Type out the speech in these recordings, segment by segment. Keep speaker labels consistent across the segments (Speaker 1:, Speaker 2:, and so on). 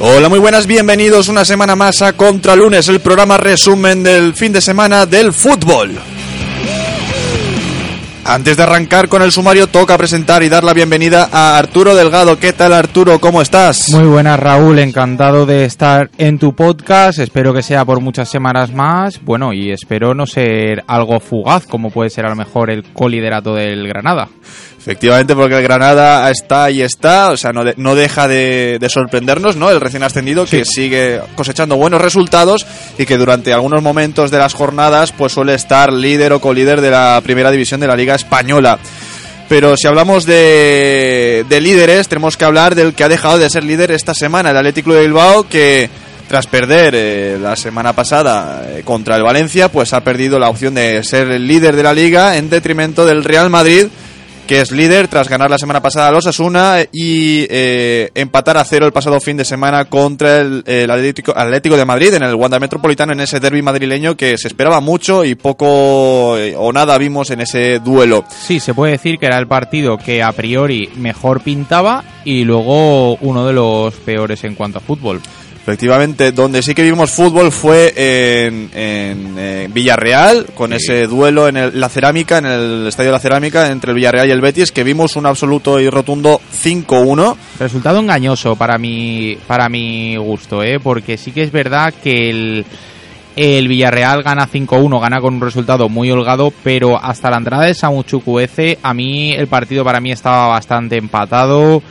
Speaker 1: Hola, muy buenas, bienvenidos una semana más a Contra Lunes, el programa resumen del fin de semana del fútbol. Antes de arrancar con el sumario, toca presentar y dar la bienvenida a Arturo Delgado. ¿Qué tal, Arturo? ¿Cómo estás?
Speaker 2: Muy buenas, Raúl. Encantado de estar en tu podcast. Espero que sea por muchas semanas más. Bueno, y espero no ser algo fugaz, como puede ser a lo mejor el coliderato del Granada.
Speaker 1: Efectivamente, porque el Granada está y está, o sea, no, de- no deja de, de sorprendernos, ¿no? El recién ascendido que sigue cosechando buenos resultados y que durante algunos momentos de las jornadas pues suele estar líder o colíder de la primera división de la Liga Española. Pero si hablamos de, de líderes, tenemos que hablar del que ha dejado de ser líder esta semana, el Atlético de Bilbao, que tras perder eh, la semana pasada eh, contra el Valencia, pues ha perdido la opción de ser el líder de la liga en detrimento del Real Madrid, que es líder tras ganar la semana pasada a los Asuna y eh, empatar a cero el pasado fin de semana contra el, Atlético, Atlético de Madrid en el Wanda Metropolitano en ese derby madrileño que se esperaba mucho y poco eh, o nada vimos en ese duelo.
Speaker 2: Sí, se puede decir que era el partido que a priori mejor pintaba y luego uno de los peores en cuanto a fútbol.
Speaker 1: Efectivamente, donde sí que vimos fútbol fue en, en, eh, Villarreal, con ese duelo en el- la cerámica, en el Estadio de la Cerámica, entre el Villarreal y el Betis, que vimos un absoluto y rotundo 5-1.
Speaker 2: Resultado engañoso para mi, para mi gusto, ¿eh? porque sí que es verdad que el, el Villarreal gana 5-1, gana con un resultado muy holgado, pero hasta la entrada de Samu Chukwueze, a mí el partido para mí estaba bastante empatado.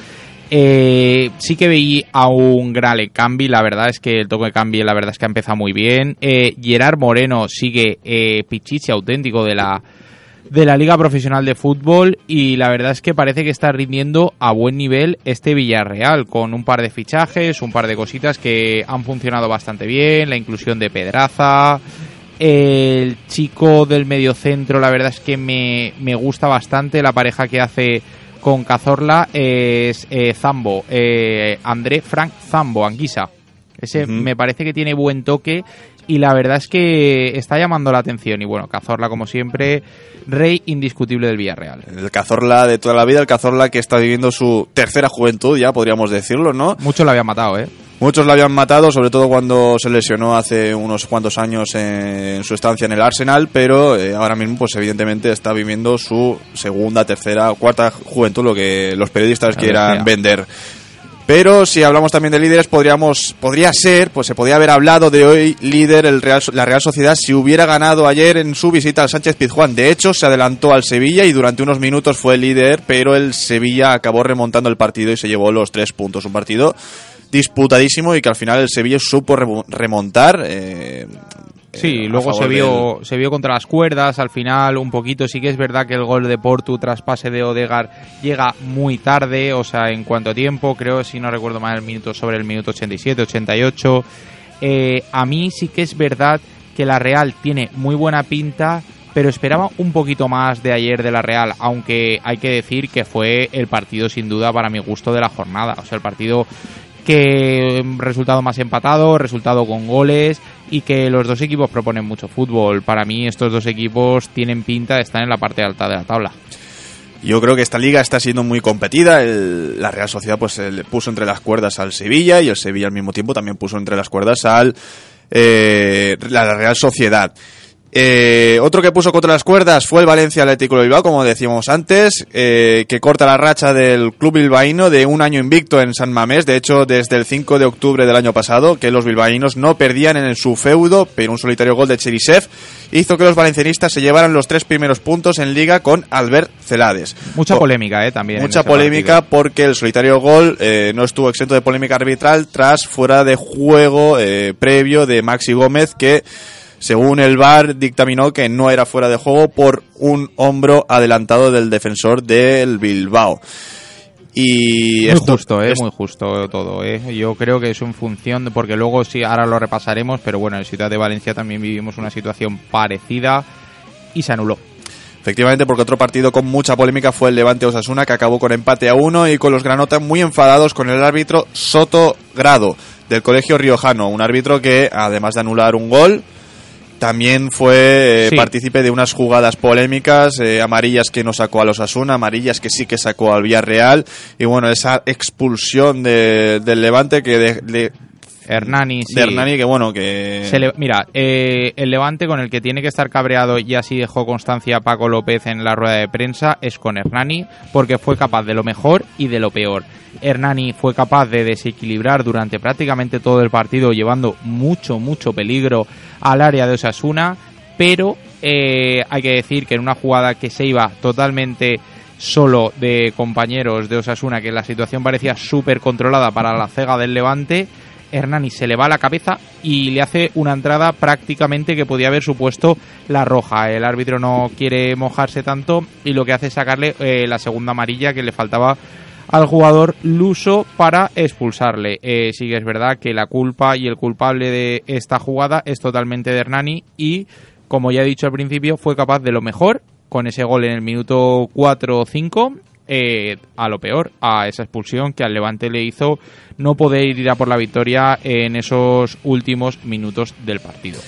Speaker 2: Eh, sí que veí a un gran Cambi, la verdad es que el toque de Cambi la verdad es que ha empezado muy bien. Eh, Gerard Moreno sigue eh, pichichi auténtico de la, de la Liga Profesional de Fútbol y la verdad es que parece que está rindiendo a buen nivel este Villarreal con un par de fichajes, un par de cositas que han funcionado bastante bien, la inclusión de Pedraza, el chico del mediocentro la verdad es que me, me gusta bastante la pareja que hace con Cazorla es eh, Zambo, eh, André Frank Zambo, Anguisa. Ese me parece que tiene buen toque y la verdad es que está llamando la atención. Y bueno, Cazorla, como siempre, rey indiscutible del Villarreal.
Speaker 1: El Cazorla de toda la vida, el Cazorla que está viviendo su tercera juventud, ya podríamos decirlo, ¿no?
Speaker 2: Muchos lo habían matado, ¿eh?
Speaker 1: Muchos la habían matado, sobre todo cuando se lesionó hace unos cuantos años en su estancia en el Arsenal, pero eh, ahora mismo, pues evidentemente está viviendo su segunda, tercera, cuarta juventud, lo que los periodistas
Speaker 2: La
Speaker 1: quieran vender. Pero si hablamos también de líderes, podríamos, podría ser, pues se podría haber hablado de hoy líder el Real, la Real Sociedad si hubiera ganado ayer en su visita al Sánchez Pizjuán. De hecho, se adelantó al Sevilla y durante unos minutos fue líder, pero el Sevilla acabó remontando el partido y se llevó los tres puntos. Un partido disputadísimo y que al final el Sevilla supo remo- remontar. eh,
Speaker 2: Sí,
Speaker 1: eh, a
Speaker 2: luego se vio, se vio contra las cuerdas al final un poquito. Sí que es verdad que el gol de Portu tras pase de Odegar llega muy tarde, o sea, en cuanto a tiempo, creo, si no recuerdo mal, el minuto sobre el minuto 87, 88. Eh, a mí sí que es verdad que la Real tiene muy buena pinta, pero esperaba un poquito más de ayer de la Real, aunque hay que decir que fue el partido sin duda para mi gusto de la jornada. O sea, el partido que mm, resultado más empatado, resultado con goles y que los dos equipos proponen mucho fútbol. Para mí estos dos equipos tienen pinta de estar en la parte alta de la tabla.
Speaker 1: Yo creo que esta liga está siendo muy competida. El- la Real Sociedad pues eh, le puso entre las cuerdas al Sevilla y el Sevilla al mismo tiempo también puso entre las cuerdas al eh, la Real Sociedad. Eh, otro que puso contra las cuerdas fue el Valencia Atlético de Bilbao, como decíamos antes, eh, que corta la racha del club bilbaíno de un año invicto en San Mamés. De hecho, desde el 5 de octubre del año pasado, que los bilbaínos no perdían en su feudo, pero un solitario gol de Cherisev hizo que los valencianistas se llevaran los tres primeros puntos en liga con Albert Celades.
Speaker 2: Mucha
Speaker 1: Po-
Speaker 2: polémica, ¿eh? También.
Speaker 1: Mucha polémica
Speaker 2: partido.
Speaker 1: porque el solitario gol eh, no estuvo exento de polémica arbitral tras fuera de juego eh, previo de Maxi Gómez que según el VAR dictaminó que no era fuera de juego por un hombro adelantado del defensor del Bilbao. Y
Speaker 2: Muy
Speaker 1: esto-
Speaker 2: justo, ¿eh?
Speaker 1: es-
Speaker 2: Muy justo todo, ¿eh? Yo creo que es en función, de, porque luego sí, ahora lo repasaremos, pero bueno, en Ciudad de Valencia también vivimos una situación parecida y se anuló.
Speaker 1: Efectivamente, porque otro partido con mucha polémica fue el Levante Osasuna, que acabó con empate a uno y con los granotas muy enfadados con el árbitro Soto Grado, del Colegio Riojano. Un árbitro que, además de anular un gol, también fue eh, partícipe de unas jugadas polémicas, eh, amarillas que no sacó a los Asuna, amarillas que sí que sacó al Villarreal, y bueno, esa expulsión de- del Levante que de, de-
Speaker 2: Hernani, sí.
Speaker 1: de Hernani, que bueno, que...
Speaker 2: Se le- mira, eh, el Levante con el que tiene que estar cabreado y así dejó constancia Paco López en la rueda de prensa es con Hernani porque fue capaz de lo mejor y de lo peor. Hernani fue capaz de desequilibrar durante prácticamente todo el partido llevando mucho, mucho peligro al área de Osasuna, pero eh, hay que decir que en una jugada que se iba totalmente solo de compañeros de Osasuna, que la situación parecía súper controlada para la cega del Levante, Hernani se le va a la cabeza y le hace una entrada prácticamente que podía haber supuesto la roja. El árbitro no quiere mojarse tanto y lo que hace es sacarle eh, la segunda amarilla que le faltaba al jugador luso para expulsarle. Eh, sí que es verdad que la culpa y el culpable de esta jugada es totalmente de Hernani y, como ya he dicho al principio, fue capaz de lo mejor con ese gol en el minuto 4 o 5 eh, a lo peor, a esa expulsión que al Levante le hizo no poder ir a por la victoria en esos últimos minutos del partido.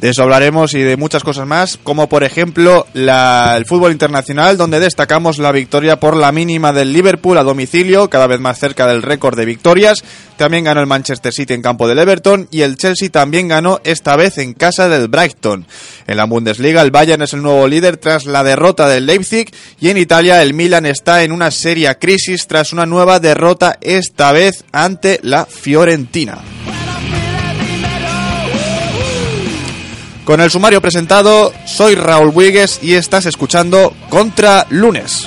Speaker 1: De eso hablaremos y de muchas cosas más, como por ejemplo el fútbol internacional, donde destacamos la victoria por la mínima del Liverpool a domicilio, cada vez más cerca del récord de victorias. También ganó el Manchester City en campo del Everton y el Chelsea también ganó esta vez en casa del Brighton. En la Bundesliga el Bayern es el nuevo líder tras la derrota del Leipzig y en Italia el Milan está en una seria crisis tras una nueva derrota esta vez ante la Fiorentina. Con el sumario presentado, soy Raúl Buigues y estás escuchando Contra Lunes.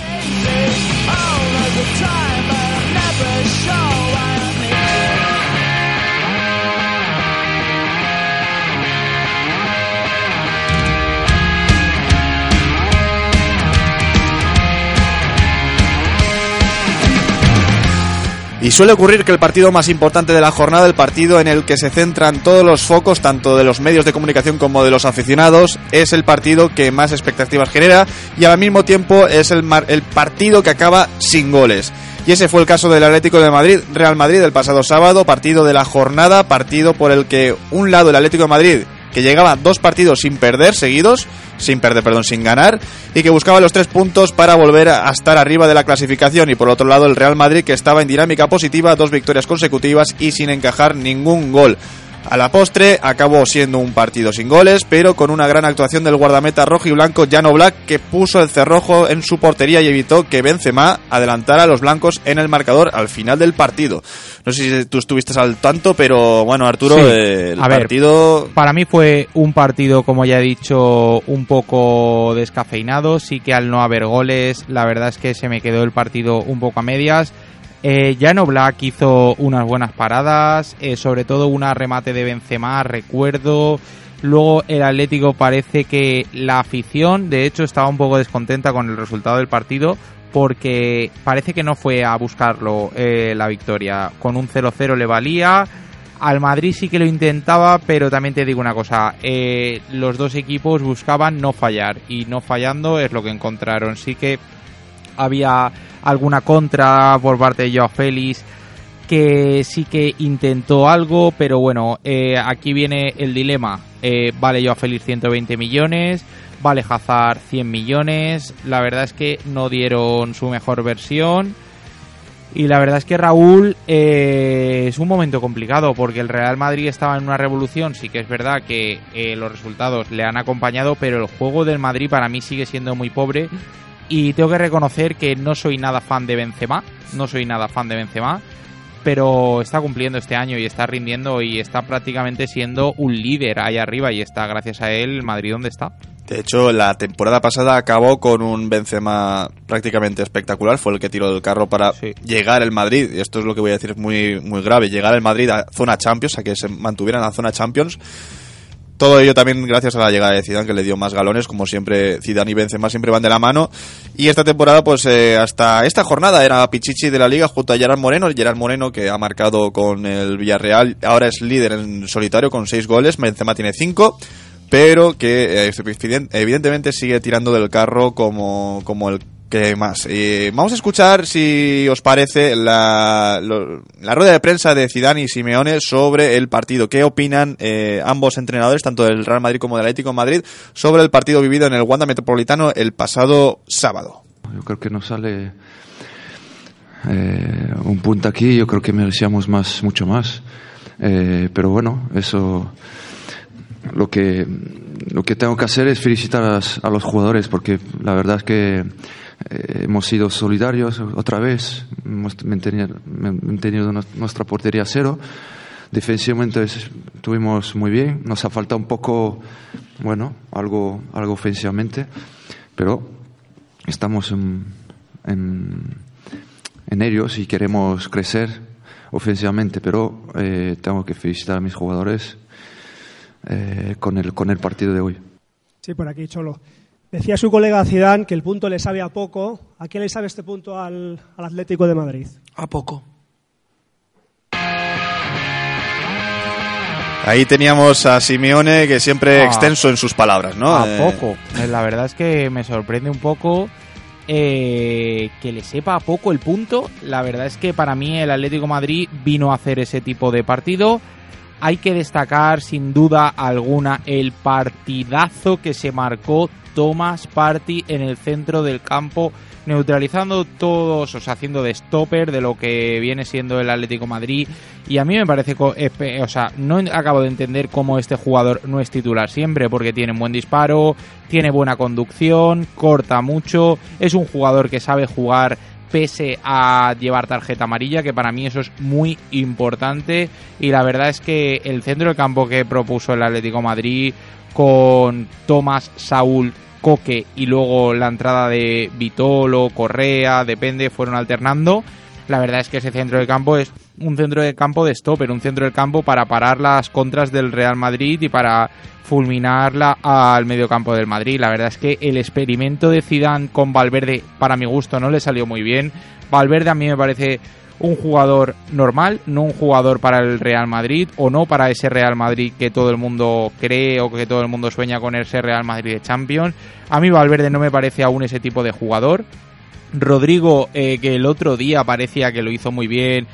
Speaker 1: Y suele ocurrir que el partido más importante de la jornada, el partido en el que se centran todos los focos, tanto de los medios de comunicación como de los aficionados, es el partido que más expectativas genera y al mismo tiempo es el, mar- el partido que acaba sin goles. Y ese fue el caso del Atlético de Madrid, Real Madrid, el pasado sábado, partido de la jornada, partido por el que un lado el Atlético de Madrid, que llegaba dos partidos sin perder seguidos, sin perder, perdón, sin ganar, y que buscaba los tres puntos para volver a estar arriba de la clasificación. Y por otro lado, el Real Madrid, que estaba en dinámica positiva, dos victorias consecutivas y sin encajar ningún gol. A la postre acabó siendo un partido sin goles, pero con una gran actuación del guardameta rojo y blanco Jano Black que puso el cerrojo en su portería y evitó que Benzema adelantara a los blancos en el marcador al final del partido. No sé si tú estuviste al tanto, pero bueno, Arturo,
Speaker 2: Sí.
Speaker 1: el
Speaker 2: A ver,
Speaker 1: partido
Speaker 2: Para mí fue un partido, como ya he dicho, un poco descafeinado. Sí que al no haber goles, la verdad es que se me quedó el partido un poco a medias. Eh, Jano Black hizo unas buenas paradas, eh, sobre todo una remate de Benzema, recuerdo. Luego el Atlético parece que la afición, de hecho, estaba un poco descontenta con el resultado del partido porque parece que no fue a buscarlo eh, la victoria. Con un 0-0 le valía. Al Madrid sí que lo intentaba, pero también te digo una cosa, eh, los dos equipos buscaban no fallar y no fallando es lo que encontraron. Sí que había alguna contra por parte de Joao Félix que sí que intentó algo, pero bueno, eh, aquí viene el dilema. Eh, vale Joao Félix 120 millones, vale Hazard 100 millones. La verdad es que no dieron su mejor versión. Y la verdad es que Raúl eh, es un momento complicado porque el Real Madrid estaba en una revolución. Sí que es verdad que los resultados le han acompañado, pero el juego del Madrid para mí sigue siendo muy pobre. Y tengo que reconocer que no soy nada fan de Benzema. No soy nada fan de Benzema. Pero está cumpliendo este año y está rindiendo y está prácticamente siendo un líder ahí arriba. Y está gracias a él Madrid donde está.
Speaker 1: De hecho, la temporada pasada acabó con un Benzema prácticamente espectacular. Fue el que tiró del carro para
Speaker 2: Sí.
Speaker 1: llegar el Madrid. Y esto es lo que voy a decir, es muy, muy grave. Llegar el Madrid a zona Champions, a que se mantuviera en la zona Champions. Todo ello también gracias a la llegada de Zidane, que le dio más galones. Como siempre, Zidane y Benzema siempre van de la mano. Y esta temporada, pues eh, hasta esta jornada era Pichichi de la Liga junto a Gerard Moreno. Gerard Moreno, que ha marcado con el Villarreal, ahora es líder en solitario con seis goles. Benzema tiene cinco pero que eh, evident- evidentemente sigue tirando del carro como, como el que más. Eh, vamos a escuchar, si os parece, la, lo- la rueda de prensa de Zidane y Simeone sobre el partido. ¿Qué opinan eh, ambos entrenadores, tanto del Real Madrid como del Atlético de Madrid, sobre el partido vivido en el Wanda Metropolitano el pasado sábado?
Speaker 3: Yo creo que nos sale eh, un punto aquí, yo creo que merecíamos más, mucho más. Eh, pero bueno, eso lo que lo que tengo que hacer es felicitar a, los jugadores porque la verdad es que eh, hemos sido solidarios otra vez, hemos mantenido, mantenido nu- nuestra portería cero. Defensivamente es- estuvimos muy bien, nos ha faltado un poco, bueno, algo, algo ofensivamente, pero estamos en, en, en ellos y queremos crecer ofensivamente, pero eh, tengo que felicitar a mis jugadores eh, con, el, con el partido de hoy.
Speaker 4: Sí, por aquí, Cholo. Decía su colega Zidane que el punto le sabe a poco. ¿A qué le sabe este punto al, al Atlético de Madrid?
Speaker 5: A poco.
Speaker 1: Ahí teníamos a Simeone, que siempre
Speaker 2: Ah.
Speaker 1: extenso en sus palabras, ¿no?
Speaker 2: A
Speaker 1: Eh,
Speaker 2: poco. Eh, La verdad es que me sorprende un poco eh, que le sepa a poco el punto. La verdad es que para mí el Atlético de Madrid vino a hacer ese tipo de partido. Hay que destacar sin duda alguna el partidazo que se marcó Thomas Party en el centro del campo, neutralizando todos, o sea, haciendo de stopper de lo que viene siendo el Atlético Madrid. Y a mí me parece, o sea, no acabo de entender cómo este jugador no es titular siempre, porque tiene un buen disparo, tiene buena conducción, corta mucho, es un jugador que sabe jugar pese a llevar tarjeta amarilla, que para mí eso es muy importante. Y la verdad es que el centro del campo que propuso el Atlético Madrid con Tomás, Saúl, Coque y luego la entrada de Vitolo, Correa, depende, fueron alternando. La verdad es que ese centro de campo es un centro de campo de stopper, un centro del campo para parar las contras del Real Madrid y para fulminarla al mediocampo del Madrid. La verdad es que el experimento de Zidane con Valverde, para mi gusto, no le salió muy bien. Valverde a mí me parece un jugador normal, no un jugador para el Real Madrid o no para ese Real Madrid que todo el mundo cree o que todo el mundo sueña con ese Real Madrid de Champions. A mí Valverde no me parece aún ese tipo de jugador. Rodrigo, eh, que el otro día parecía que lo hizo muy bien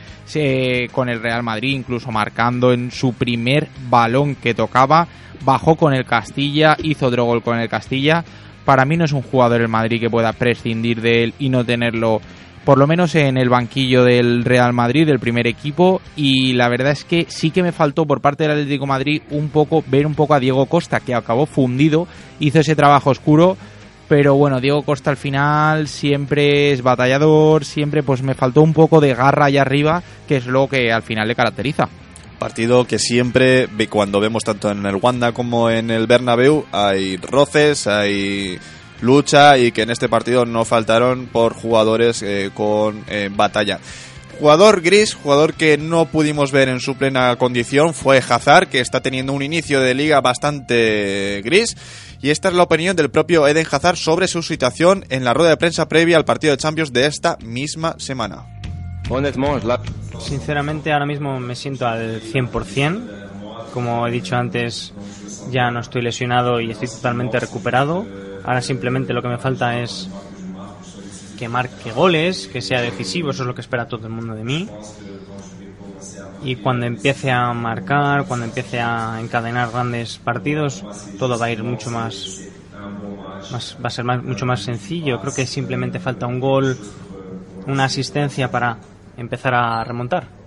Speaker 2: con el Real Madrid, incluso marcando en su primer balón que tocaba, bajó con el Castilla, hizo otro gol con el Castilla. Para mí no es un jugador el Madrid que pueda prescindir de él y no tenerlo, por lo menos en el banquillo del Real Madrid, del primer equipo. Y la verdad es que sí que me faltó por parte del Atlético de Madrid un poco ver un poco a Diego Costa, que acabó fundido, hizo ese trabajo oscuro pero bueno, Diego Costa al final siempre es batallador, siempre pues me faltó un poco de garra allá arriba, que es lo que al final le caracteriza.
Speaker 1: Partido que siempre, cuando vemos tanto en el Wanda como en el Bernabéu, hay roces, hay lucha y que en este partido no faltaron por jugadores eh, con eh, batalla. Jugador gris, jugador que no pudimos ver en su plena condición, fue Hazard, que está teniendo un inicio de liga bastante gris. Y esta es la opinión del propio Eden Hazard sobre su situación en la rueda de prensa previa al partido de Champions de esta misma semana.
Speaker 6: Sinceramente ahora mismo me siento al 100%. Como he dicho antes, ya no estoy lesionado y estoy totalmente recuperado. Ahora simplemente lo que me falta es que marque goles, que sea decisivo, eso es lo que espera todo el mundo de mí. Y cuando empiece a marcar, cuando empiece a encadenar grandes partidos, todo va a ir mucho más, va a ser más- mucho más sencillo. Creo que simplemente falta un gol, una asistencia para empezar a remontar.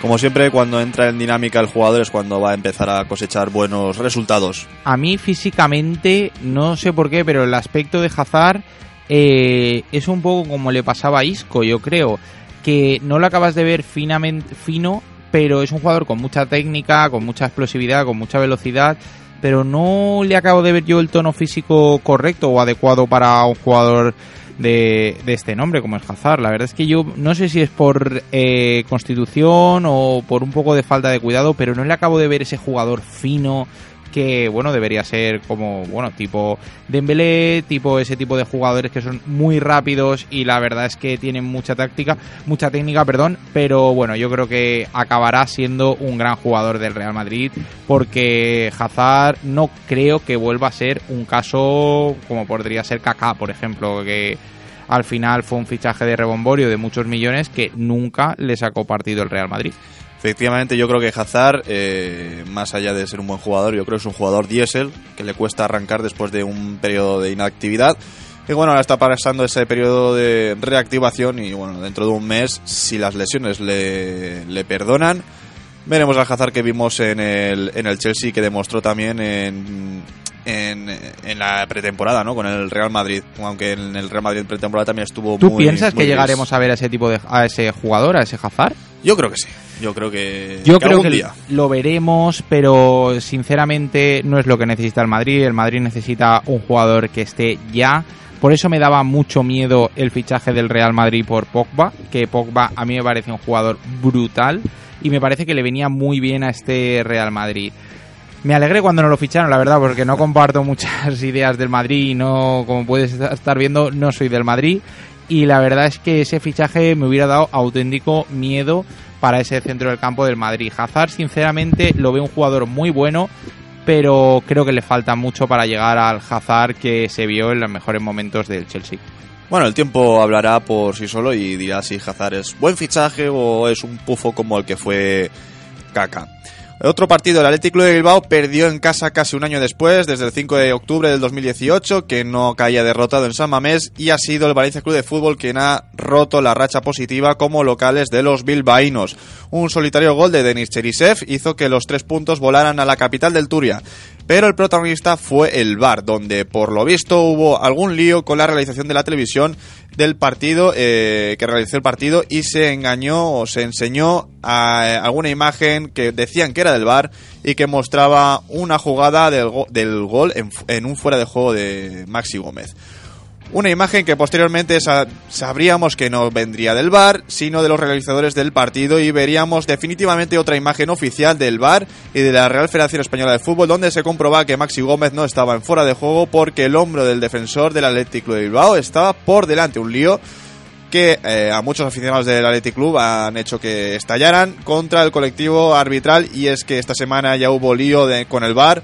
Speaker 1: Como siempre, cuando entra en dinámica el jugador es cuando va a empezar a cosechar buenos resultados.
Speaker 2: A mí físicamente, no sé por qué, pero el aspecto de Hazard eh, es un poco como le pasaba a Isco, yo creo. Que no lo acabas de ver finamente, fino, pero es un jugador con mucha técnica, con mucha explosividad, con mucha velocidad. Pero no le acabo de ver yo el tono físico correcto o adecuado para un jugador de, de este nombre, como es Hazard. La verdad es que yo no sé si es por eh, constitución o por un poco de falta de cuidado, pero no le acabo de ver ese jugador fino que bueno debería ser como bueno tipo Dembélé tipo ese tipo de jugadores que son muy rápidos y la verdad es que tienen mucha táctica mucha técnica perdón pero bueno yo creo que acabará siendo un gran jugador del Real Madrid porque Hazard no creo que vuelva a ser un caso como podría ser Kaká por ejemplo que al final fue un fichaje de rebomborio de muchos millones que nunca le sacó partido el Real Madrid.
Speaker 1: Efectivamente, yo creo que Hazard, eh, más allá de ser un buen jugador, yo creo que es un jugador diésel que le cuesta arrancar después de un periodo de inactividad. Y bueno, ahora está pasando ese periodo de reactivación y bueno, dentro de un mes, si las lesiones le, le perdonan, veremos al Hazard que vimos en el, en el Chelsea que demostró también en, en, en la pretemporada, ¿no? Con el Real Madrid, aunque en el Real Madrid pretemporada también estuvo
Speaker 2: ¿Tú
Speaker 1: muy
Speaker 2: piensas
Speaker 1: muy
Speaker 2: que llegaremos a ver a ese tipo de a ese jugador, a ese Hazard?
Speaker 1: Yo creo que sí. Yo creo que,
Speaker 2: Yo
Speaker 1: que
Speaker 2: creo que
Speaker 1: día.
Speaker 2: lo veremos, pero sinceramente no es lo que necesita el Madrid. El Madrid necesita un jugador que esté ya. Por eso me daba mucho miedo el fichaje del Real Madrid por Pogba, que Pogba a mí me parece un jugador brutal y me parece que le venía muy bien a este Real Madrid. Me alegré cuando no lo ficharon, la verdad, porque no comparto muchas ideas del Madrid y no, como puedes estar viendo, no soy del Madrid. Y la verdad es que ese fichaje me hubiera dado auténtico miedo para ese centro del campo del Madrid. Hazard, sinceramente, lo veo un jugador muy bueno, pero creo que le falta mucho para llegar al Hazard que se vio en los mejores momentos del Chelsea.
Speaker 1: Bueno, el tiempo hablará por sí solo y dirá si Hazard es buen fichaje o es un pufo como el que fue Kaká. Otro partido, el Athletic Club de Bilbao perdió en casa casi un año después, desde el 5 de octubre del 2018, que no caía derrotado en San Mamés, y ha sido el Valencia Club de Fútbol quien ha roto la racha positiva como locales de los bilbaínos. Un solitario gol de Denis Cherisev hizo que los tres puntos volaran a la capital del Turia. Pero el protagonista fue el VAR, donde por lo visto hubo algún lío con la realización de la televisión del partido eh, que realizó el partido y se engañó o se enseñó a, eh, alguna imagen que decían que era del VAR y que mostraba una jugada del, go- del gol en, en un fuera de juego de Maxi Gómez. Una imagen que posteriormente sa- sabríamos que no vendría del VAR, sino de los realizadores del partido y veríamos definitivamente otra imagen oficial del VAR y de la Real Federación Española de Fútbol donde se comprobaba que Maxi Gómez no estaba en fuera de juego porque el hombro del defensor del Athletic Club de Bilbao estaba por delante, un lío que eh, a muchos aficionados del Athletic Club han hecho que estallaran contra el colectivo arbitral y es que esta semana ya hubo lío de- con el VAR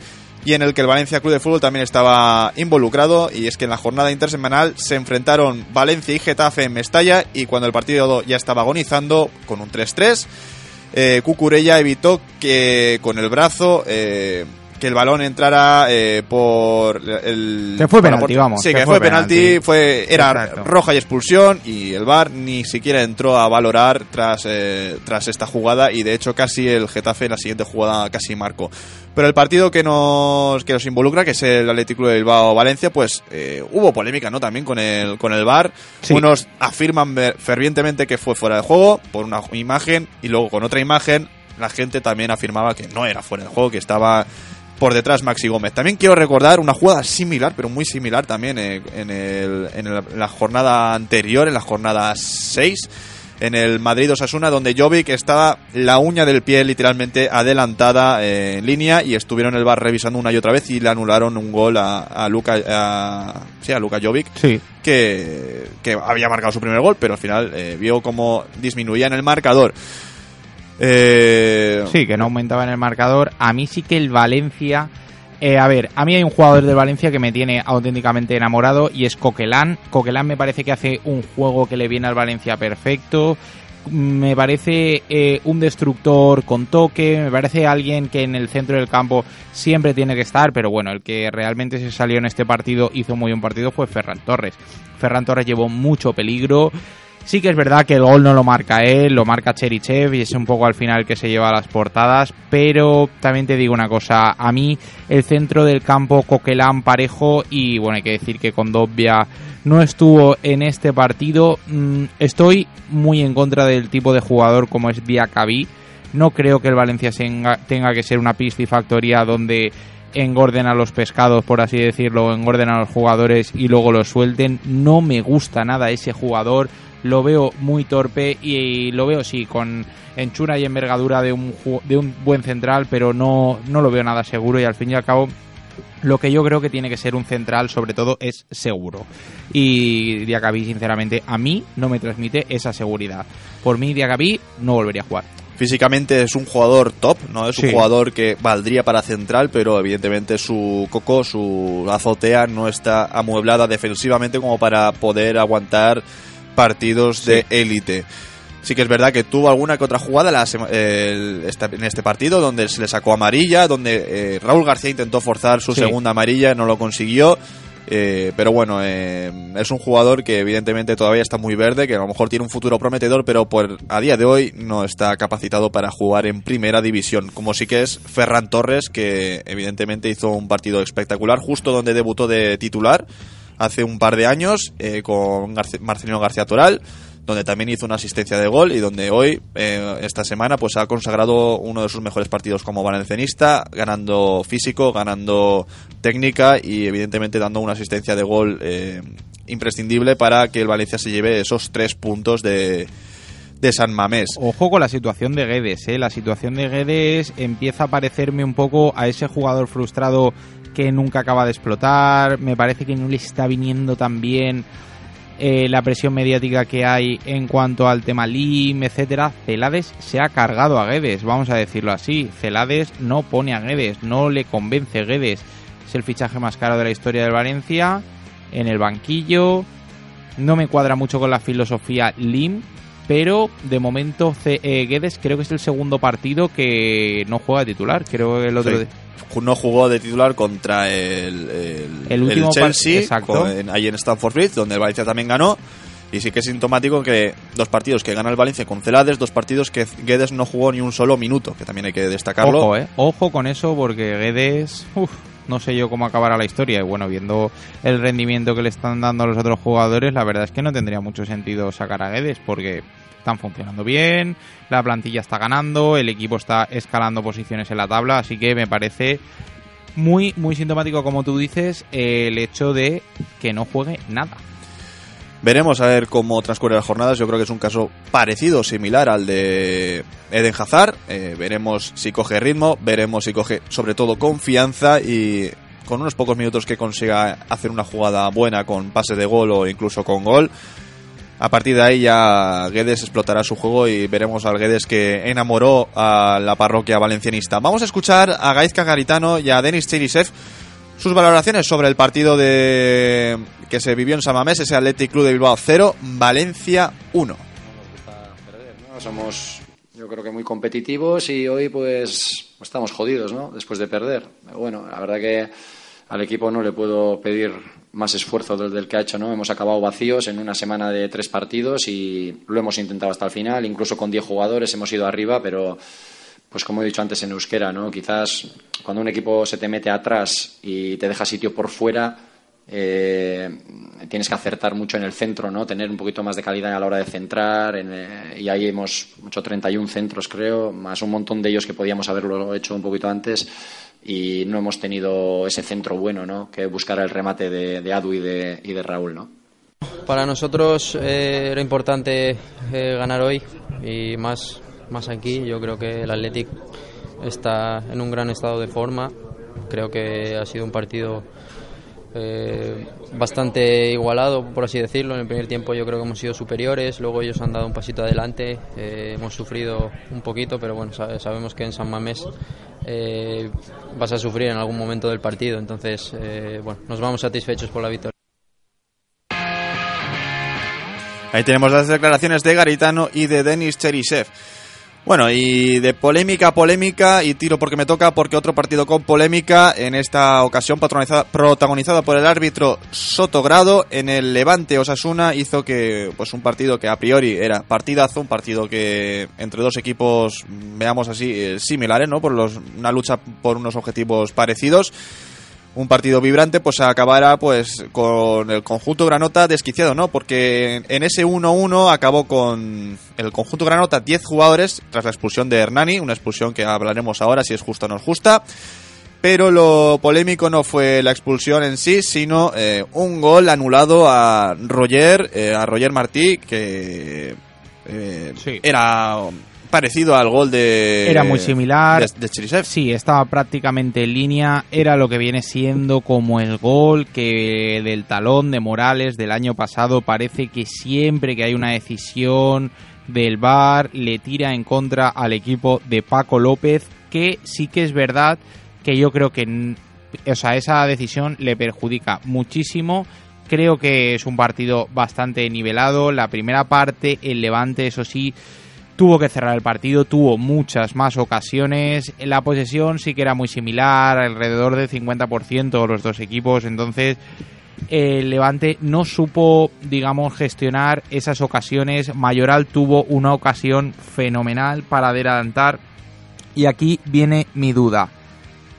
Speaker 1: y en el que el Valencia Club de Fútbol también estaba involucrado y es que en la jornada intersemanal se enfrentaron Valencia y Getafe en Mestalla y cuando el partido ya estaba agonizando con un 3-3 eh, Cucurella evitó que con el brazo eh, que el balón entrara eh, por el
Speaker 2: Que fue penalti, vamos,
Speaker 1: sí
Speaker 2: que fue
Speaker 1: fue penalti,
Speaker 2: penalti.
Speaker 1: fue era
Speaker 2: Exacto.
Speaker 1: roja y expulsión y el VAR ni siquiera entró a valorar tras eh, tras esta jugada y de hecho casi el Getafe en la siguiente jugada casi marcó pero el partido que nos que nos involucra que es el Atlético de Bilbao Valencia pues eh, hubo polémica no también con el con el VAR
Speaker 2: Sí.
Speaker 1: unos afirman fervientemente que fue fuera de juego por una imagen y luego con otra imagen la gente también afirmaba que no era fuera de juego que estaba por detrás Maxi Gómez. También quiero recordar una jugada similar, pero muy similar también eh, en, el- en el- en la jornada anterior, en la jornada 6, en el Madrid Osasuna, donde Jovic estaba la uña del pie literalmente adelantada eh, en línea y estuvieron el bar revisando una y otra vez y le anularon un gol a, a Luka, a, sí, a Luka Jovic
Speaker 2: Sí.
Speaker 1: que, que había marcado su primer gol, pero al final eh, vio cómo disminuía en el marcador. Eh,
Speaker 2: Sí, que no aumentaba en el marcador. A mí sí que el Valencia. eh, a ver, a mí hay un jugador del Valencia que me tiene auténticamente enamorado y es Coquelán. Coquelán me parece que hace un juego que le viene al Valencia perfecto. Me parece eh, un destructor con toque. Me parece alguien que en el centro del campo siempre tiene que estar. Pero bueno, el que realmente se salió en este partido, hizo muy buen partido, fue Ferran Torres. Ferran Torres llevó mucho peligro Sí que es verdad que el gol no lo marca él, lo marca Cherichev y es un poco al final que se lleva las portadas, pero también te digo una cosa, a mí el centro del campo Coquelán parejo y bueno, hay que decir que Condovia no estuvo en este partido, mm, estoy muy en contra del tipo de jugador como es Diacabí, no creo que el Valencia tenga que ser una piscifactoría donde engorden a los pescados, por así decirlo, engorden a los jugadores y luego los suelten. No me gusta nada ese jugador lo veo muy torpe y lo veo sí con enchura y envergadura de un, de un buen central, pero no, no lo veo nada seguro y al fin y al cabo lo que yo creo que tiene que ser un central, sobre todo, es seguro. Y Diacabí, sinceramente, a mí no me transmite esa seguridad. Por mí, Diacabí no volvería a jugar.
Speaker 1: Físicamente es un jugador top, ¿no? Es un jugador que valdría para central, pero evidentemente su coco, su azotea no está amueblada defensivamente como para poder aguantar partidos de élite. Sí que es verdad que tuvo alguna que otra jugada en este partido donde se le sacó amarilla, donde eh, Raúl García intentó forzar su segunda amarilla, no lo consiguió. Eh, pero bueno, eh, es un jugador que evidentemente todavía está muy verde, que a lo mejor tiene un futuro prometedor, pero por, a día de hoy no está capacitado para jugar en primera división. Como sí que es Ferran Torres, que evidentemente hizo un partido espectacular justo donde debutó de titular hace un par de años eh, con Marcelino García Toral, donde también hizo una asistencia de gol y donde hoy, eh, esta semana, pues ha consagrado uno de sus mejores partidos como valencianista, ganando físico, ganando técnica y evidentemente dando una asistencia de gol eh, imprescindible para que el Valencia se lleve esos tres puntos de, de San Mamés.
Speaker 2: Ojo con la situación de Guedes, ¿eh? la situación de Guedes empieza a parecerme un poco a ese jugador frustrado que nunca acaba de explotar, me parece que no le está viniendo tan bien eh, la presión mediática que hay en cuanto al tema Lim, etcétera. Celades se ha cargado a Guedes, vamos a decirlo así. Celades no pone a Guedes, no le convence Guedes. Es el fichaje más caro de la historia del Valencia, en el banquillo. No me cuadra mucho con la filosofía Lim, pero de momento eh, Guedes creo que es el segundo partido que no juega titular. Creo que el otro
Speaker 1: no jugó de titular contra el, el, Chelsea ahí en Stamford Bridge, donde el Valencia también ganó. Y sí que es sintomático que dos partidos que gana el Valencia con Celades, dos partidos que Guedes no jugó ni un solo minuto, que también hay que destacarlo.
Speaker 2: Ojo, eh. Ojo con eso, porque Guedes, no sé yo cómo acabará la historia. Y bueno, viendo el rendimiento que le están dando a los otros jugadores, la verdad es que no tendría mucho sentido sacar a Guedes, porque están funcionando bien, la plantilla está ganando, el equipo está escalando posiciones en la tabla, así que me parece muy, muy sintomático, como tú dices, el hecho de que no juegue nada.
Speaker 1: Veremos a ver cómo transcurren las jornadas. Yo creo que es un caso parecido, similar al de Eden Hazard. Eh, veremos si coge ritmo, veremos si coge sobre todo confianza y con unos pocos minutos que consiga hacer una jugada buena con pase de gol o incluso con gol, a partir de ahí ya Guedes explotará su juego y veremos al Guedes que enamoró a la parroquia valencianista. Vamos a escuchar a Gaizka Garitano y a Denis Cherisev sus valoraciones sobre el partido de que se vivió en Samamés, ese Athletic Club de Bilbao 0, Valencia 1.
Speaker 5: Somos yo creo que muy competitivos y hoy pues estamos jodidos, ¿no? Después de perder. Bueno, la verdad que al equipo no le puedo pedir más esfuerzo desde el que ha hecho, ¿no? Hemos acabado vacíos en una semana de tres partidos y lo hemos intentado hasta el final, incluso con diez jugadores hemos ido arriba, pero pues como he dicho antes en euskera, ¿no? Quizás cuando un equipo se te mete atrás y te deja sitio por fuera, eh, tienes que acertar mucho en el centro, ¿no? Tener un poquito más de calidad a la hora de centrar. Eh, y ahí hemos hecho 31 centros, creo, más un montón de ellos que podíamos haberlo hecho un poquito antes y no hemos tenido ese centro bueno ¿no? que buscar el remate de, Adu y de, y de, Raúl. ¿no?
Speaker 7: Para nosotros eh, era importante eh, ganar hoy y más, más aquí. Yo creo que el Athletic está en un gran estado de forma. Creo que ha sido un partido eh, bastante igualado, por así decirlo. En el primer tiempo yo creo que hemos sido superiores, luego ellos han dado un pasito adelante, eh, hemos sufrido un poquito, pero bueno, sabemos que en San Mamés eh, vas a sufrir en algún momento del partido, entonces bueno, nos vamos satisfechos por la victoria.
Speaker 1: Ahí tenemos las declaraciones de Garitano y de Denis Cherisev. Bueno, y de polémica a polémica, y tiro porque me toca, porque otro partido con polémica, en esta ocasión protagonizado por el árbitro Sotogrado, en el Levante Osasuna, hizo que, pues un partido que a priori era partidazo, un partido que entre dos equipos, veamos así, eh, similares, ¿no? Por los, una lucha por unos objetivos parecidos un partido vibrante pues acabará pues con el conjunto Granota desquiciado, ¿no? Porque en ese 1-1 acabó con el conjunto Granota 10 jugadores tras la expulsión de Hernani, una expulsión que hablaremos ahora si es justa o no es justa. Pero lo polémico no fue la expulsión en sí, sino eh, un gol anulado a Roger, eh, a Roger Martí, que eh,
Speaker 2: Sí.
Speaker 1: era parecido al gol de...
Speaker 2: Era muy similar.
Speaker 1: De, de Cherisev.
Speaker 2: Sí, estaba prácticamente en línea. Era lo que viene siendo como el gol que del talón de Morales del año pasado. Parece que siempre que hay una decisión del VAR le tira en contra al equipo de Paco López, que sí que es verdad que yo creo que o sea, esa decisión le perjudica muchísimo. Creo que es un partido bastante nivelado. La primera parte, el Levante, eso sí, tuvo que cerrar el partido, tuvo muchas más ocasiones. La posesión sí que era muy similar, alrededor del 50% los dos equipos. Entonces, el Levante no supo, digamos, gestionar esas ocasiones. Mayoral tuvo una ocasión fenomenal para adelantar. Y aquí viene mi duda.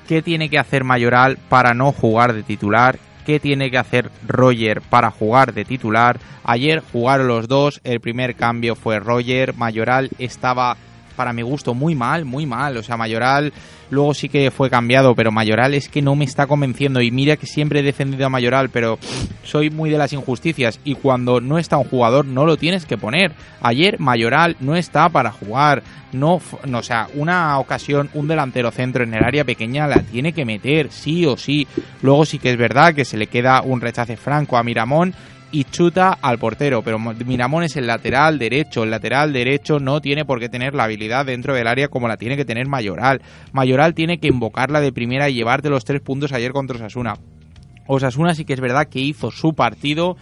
Speaker 2: ¿Qué tiene que hacer Mayoral para no jugar de titular? ¿Qué tiene que hacer Roger para jugar de titular? Ayer jugaron los dos, el primer cambio fue Roger, Mayoral estaba para mi gusto muy mal, muy mal, o sea, Mayoral luego sí que fue cambiado, pero Mayoral es que no me está convenciendo y mira que siempre he defendido a Mayoral, pero soy muy de las injusticias y cuando no está un jugador no lo tienes que poner. Ayer Mayoral no está para jugar, no, no, o sea, una ocasión, un delantero centro en el área pequeña la tiene que meter, sí o sí. Luego sí que es verdad que se le queda un rechace franco a Miramón y chuta al portero, pero Miramón es el lateral derecho, el lateral derecho no tiene por qué tener la habilidad dentro del área como la tiene que tener Mayoral. Mayoral tiene que invocarla de primera y llevarte los tres puntos ayer contra Osasuna. Osasuna sí que es verdad que hizo su partido,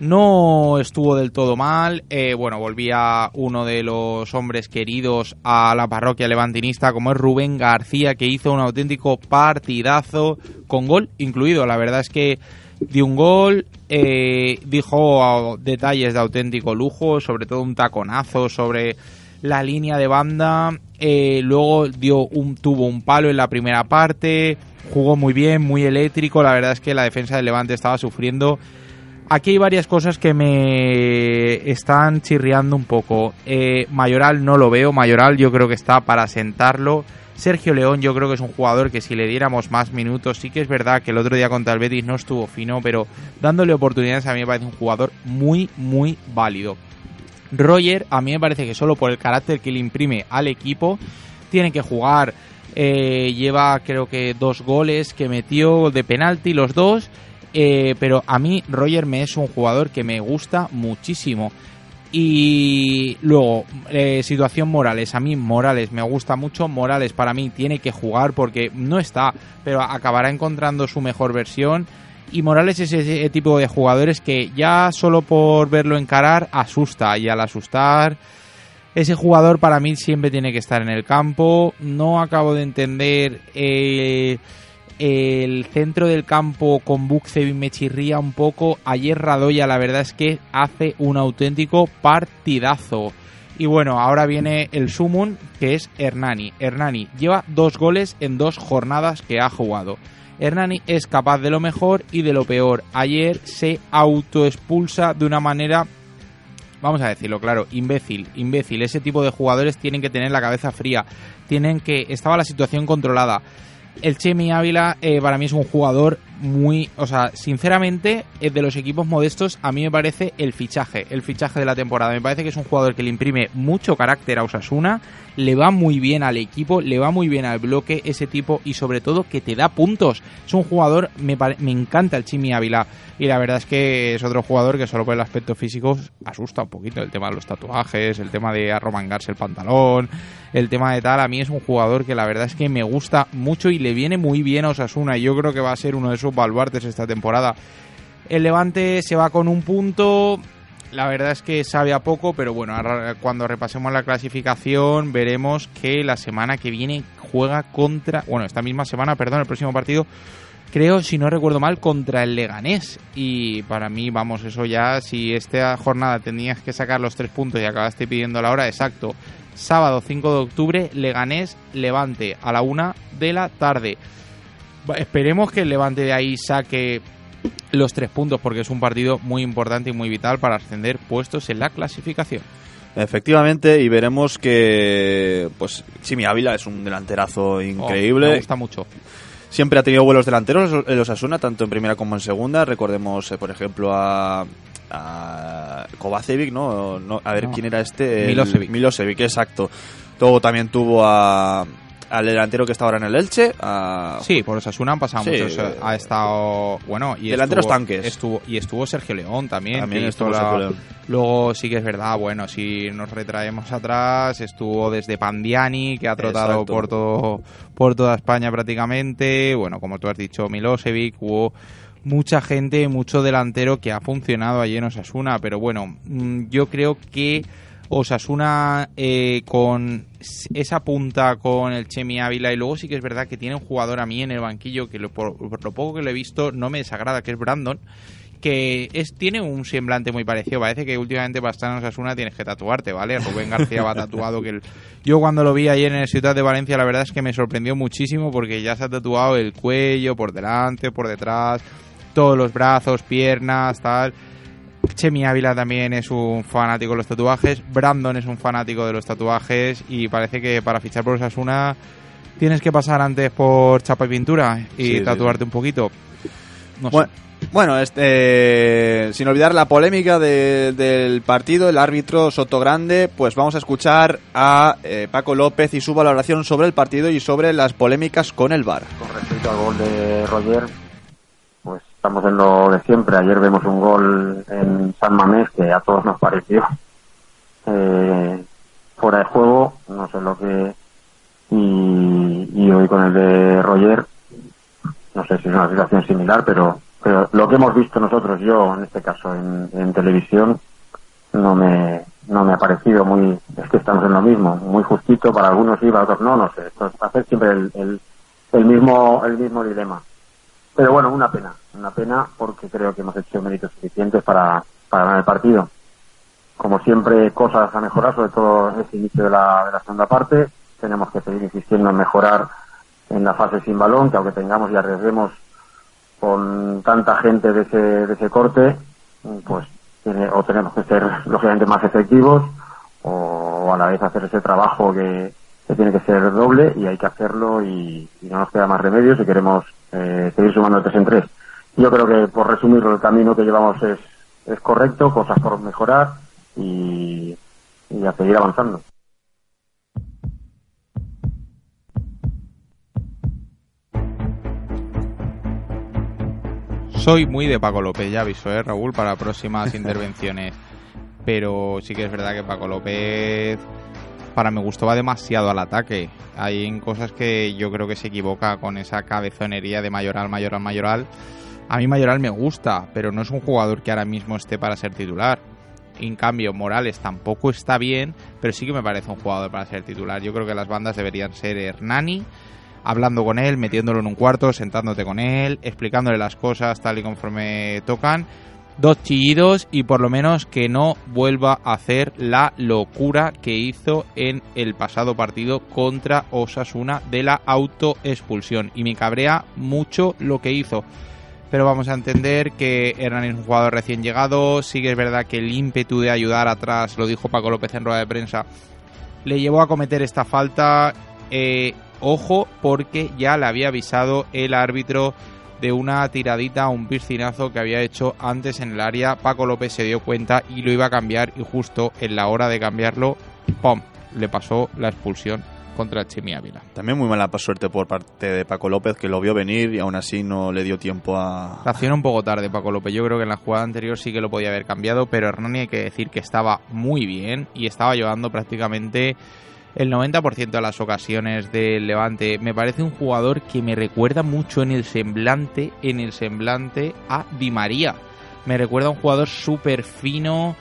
Speaker 2: no estuvo del todo mal. eh, bueno, volvía uno de los hombres queridos a la parroquia levantinista, como es Rubén García, que hizo un auténtico partidazo con gol incluido. La verdad es que dio un gol, eh, dijo detalles de auténtico lujo, sobre todo un taconazo sobre la línea de banda. eh, luego dio un, tuvo un palo en la primera parte. Jugó muy bien, muy eléctrico. La verdad es que la defensa del Levante estaba sufriendo. Aquí hay varias cosas que me están chirriando un poco. Eh, Mayoral no lo veo. Mayoral yo creo que está para sentarlo. Sergio León yo creo que es un jugador que si le diéramos más minutos, sí que es verdad que el otro día contra el Betis no estuvo fino, pero dándole oportunidades a mí me parece un jugador muy, muy válido. Roger, a mí me parece que solo por el carácter que le imprime al equipo, tiene que jugar. Eh, lleva creo que dos goles que metió de penalti, los dos. Eh, pero a mí Roger me es un jugador que me gusta muchísimo. Y luego, eh, situación Morales. A mí Morales me gusta mucho. Morales para mí tiene que jugar porque no está, pero acabará encontrando su mejor versión. Y Morales es ese tipo de jugadores que ya solo por verlo encarar asusta. Y al asustar, ese jugador para mí siempre tiene que estar en el campo. No acabo de entender eh, el centro del campo con Buxevi me chirría un poco. Ayer Radoya la verdad es que hace un auténtico partidazo. Y bueno, ahora viene el Sumun, que es Hernani. Hernani lleva dos goles en dos jornadas que ha jugado. Hernani es capaz de lo mejor y de lo peor. Ayer se autoexpulsa de una manera, vamos a decirlo claro, imbécil, imbécil. Ese tipo de jugadores tienen que tener la cabeza fría. Tienen que... Estaba la situación controlada. El Chemi Ávila eh, para mí es un jugador muy, o sea, sinceramente, eh, de los equipos modestos, a mí me parece el fichaje, el fichaje de la temporada. Me parece que es un jugador que le imprime mucho carácter a Osasuna, le va muy bien al equipo, le va muy bien al bloque ese tipo y sobre todo que te da puntos. Es un jugador, me, me encanta el Chimi Ávila y la verdad es que es otro jugador que solo por el aspecto físico asusta un poquito. El tema de los tatuajes, el tema de arromangarse el pantalón, el tema de tal, a mí es un jugador que la verdad es que me gusta mucho y le viene muy bien a Osasuna y yo creo que va a ser uno de sus baluartes esta temporada. El Levante se va con un punto. La verdad es que sabe a poco, pero bueno, ahora cuando repasemos la clasificación veremos que la semana que viene juega contra, bueno, esta misma semana, perdón, el próximo partido, creo, si no recuerdo mal, contra el Leganés. Y para mí, vamos, eso ya, si esta jornada tenías que sacar los tres puntos y acabaste pidiendo la hora, exacto. Sábado 5 de octubre, Leganés, Levante, a la una de la tarde. Esperemos que el Levante de ahí saque los tres puntos porque es un partido muy importante y muy vital para ascender puestos en la clasificación.
Speaker 1: Efectivamente, y veremos que pues Chimi Ávila es un delanterazo
Speaker 2: Oh,
Speaker 1: increíble.
Speaker 2: me gusta mucho.
Speaker 1: Siempre ha tenido buenos delanteros el Osasuna, tanto en primera como en segunda. Recordemos, eh, por ejemplo, a, a Kovacevic, ¿no? No, A ver,
Speaker 2: No.
Speaker 1: ¿quién era este?
Speaker 2: Milosevic.
Speaker 1: Milosevic, exacto. Luego también tuvo a, al delantero que está ahora en el Elche. A,
Speaker 2: Sí, por Osasuna han pasado
Speaker 1: Sí,
Speaker 2: muchos.
Speaker 1: eh,
Speaker 2: Ha estado. Bueno, y
Speaker 1: delanteros
Speaker 2: estuvo-
Speaker 1: tanques.
Speaker 2: Estuvo, y estuvo Sergio León también.
Speaker 1: También estuvo Sergio León.
Speaker 2: Luego sí que es verdad, bueno, si nos retraemos atrás, estuvo desde Pandiani, que ha trotado
Speaker 1: Exacto.
Speaker 2: por todo por toda España prácticamente. Bueno, como tú has dicho, Milosevic, hubo mucha gente, mucho delantero que ha funcionado allí en Osasuna, pero bueno, mm, yo creo que Osasuna eh, con esa punta con el Chemi Ávila y luego sí que es verdad que tiene un jugador a mí en el banquillo que lo, por, por lo poco que lo he visto no me desagrada, que es Brandon que es tiene un semblante muy parecido. Parece que últimamente para estar en Osasuna tienes que tatuarte, ¿vale? Rubén García va tatuado. que el- Yo cuando lo vi ayer en el Ciudad de Valencia, la verdad es que me sorprendió muchísimo porque ya se ha tatuado el cuello, por delante, por detrás, todos los brazos, piernas, tal. Chemi Ávila también es un fanático de los tatuajes. Brandon es un fanático de los tatuajes. Y parece que para fichar por Osasuna tienes que pasar antes por chapa y pintura y
Speaker 1: Sí, sí,
Speaker 2: tatuarte un poquito. No sé.
Speaker 1: Bueno, este, sin olvidar la polémica de- del partido, el árbitro Soto Grande, pues vamos a escuchar a eh, Paco López y su valoración sobre el partido y sobre las polémicas con el VAR.
Speaker 8: Con respecto al gol de Roger, estamos en lo de siempre. Ayer vemos un gol en San Mamés que a todos nos pareció eh, fuera de juego, no sé lo que. Y, hoy con el de Roger, no sé si es una situación similar, pero, pero lo que hemos visto nosotros, yo en este caso en, en televisión, no me, no me ha parecido muy, es que estamos en lo mismo, muy justito, para algunos sí, para otros no, no sé, esto es hacer siempre el, el, el mismo, el mismo dilema. Pero bueno, una pena, una pena porque creo que hemos hecho méritos suficientes para, para ganar el partido. Como siempre, cosas a mejorar, sobre todo ese inicio de la, de la segunda parte. Tenemos que seguir insistiendo en mejorar en la fase sin balón, que aunque tengamos y arriesguemos con tanta gente de ese, de ese corte, pues tiene- o tenemos que ser lógicamente más efectivos o, a la vez hacer ese trabajo que, que tiene que ser doble y hay que hacerlo y, y no nos queda más remedio si queremos eh, seguir sumando tres en tres. Yo creo que por resumirlo el camino que llevamos es, es correcto, cosas por mejorar y, y a seguir avanzando.
Speaker 2: Soy muy de Paco López, ya aviso, ¿eh, Raúl, para próximas intervenciones. Pero sí que es verdad que Paco López, para mi gusto, va demasiado al ataque. Hay cosas que yo creo que se equivoca con esa cabezonería de Mayoral, Mayoral, Mayoral. A mí Mayoral me gusta, pero no es un jugador que ahora mismo esté para ser titular. En cambio, Morales tampoco está bien, pero sí que me parece un jugador para ser titular. Yo creo que las bandas deberían ser Hernani, hablando con él, metiéndolo en un cuarto, sentándote con él, explicándole las cosas tal y conforme tocan. Dos chillidos y por lo menos que no vuelva a hacer la locura que hizo en el pasado partido contra Osasuna de la autoexpulsión. Y me cabrea mucho lo que hizo. Pero vamos a entender que Hernán es un jugador recién llegado. Sí que es verdad que el ímpetu de ayudar atrás, lo dijo Paco López en rueda de prensa, le llevó a cometer esta falta. Eh, ojo, porque ya le había avisado el árbitro de una tiradita, un piscinazo que había hecho antes en el área. Paco López se dio cuenta y lo iba a cambiar y justo en la hora de cambiarlo, ¡pum! Le pasó la expulsión contra Chimi Ávila.
Speaker 1: También muy mala suerte por parte de Paco López, que lo vio venir y aún así no le dio tiempo a...
Speaker 2: Reaccionó un poco tarde Paco López. Yo creo que en la jugada anterior sí que lo podía haber cambiado, pero Hernani hay que decir que estaba muy bien y estaba llevando prácticamente el 90% de las ocasiones del Levante. Me parece un jugador que me recuerda mucho en el semblante, en el semblante a Di María. Me recuerda a un jugador súper fino,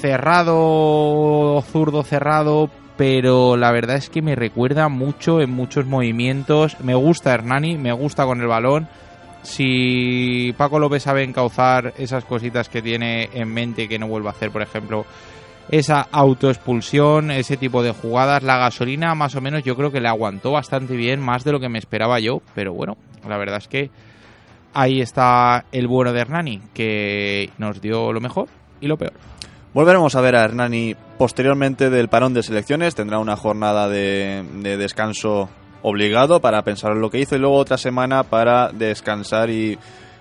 Speaker 2: cerrado, zurdo cerrado, pero la verdad es que me recuerda mucho en muchos movimientos. Me gusta Hernani, me gusta con el balón. Si Paco López sabe encauzar esas cositas que tiene en mente que no vuelva a hacer, por ejemplo, esa autoexpulsión, ese tipo de jugadas, la gasolina más o menos yo creo que le aguantó bastante bien, más de lo que me esperaba yo, pero bueno, la verdad es que ahí está el bueno de Hernani, que nos dio lo mejor y lo peor.
Speaker 1: Volveremos a ver a Hernani posteriormente del parón de selecciones. Tendrá una jornada de, de descanso obligado para pensar en lo que hizo y luego otra semana para descansar y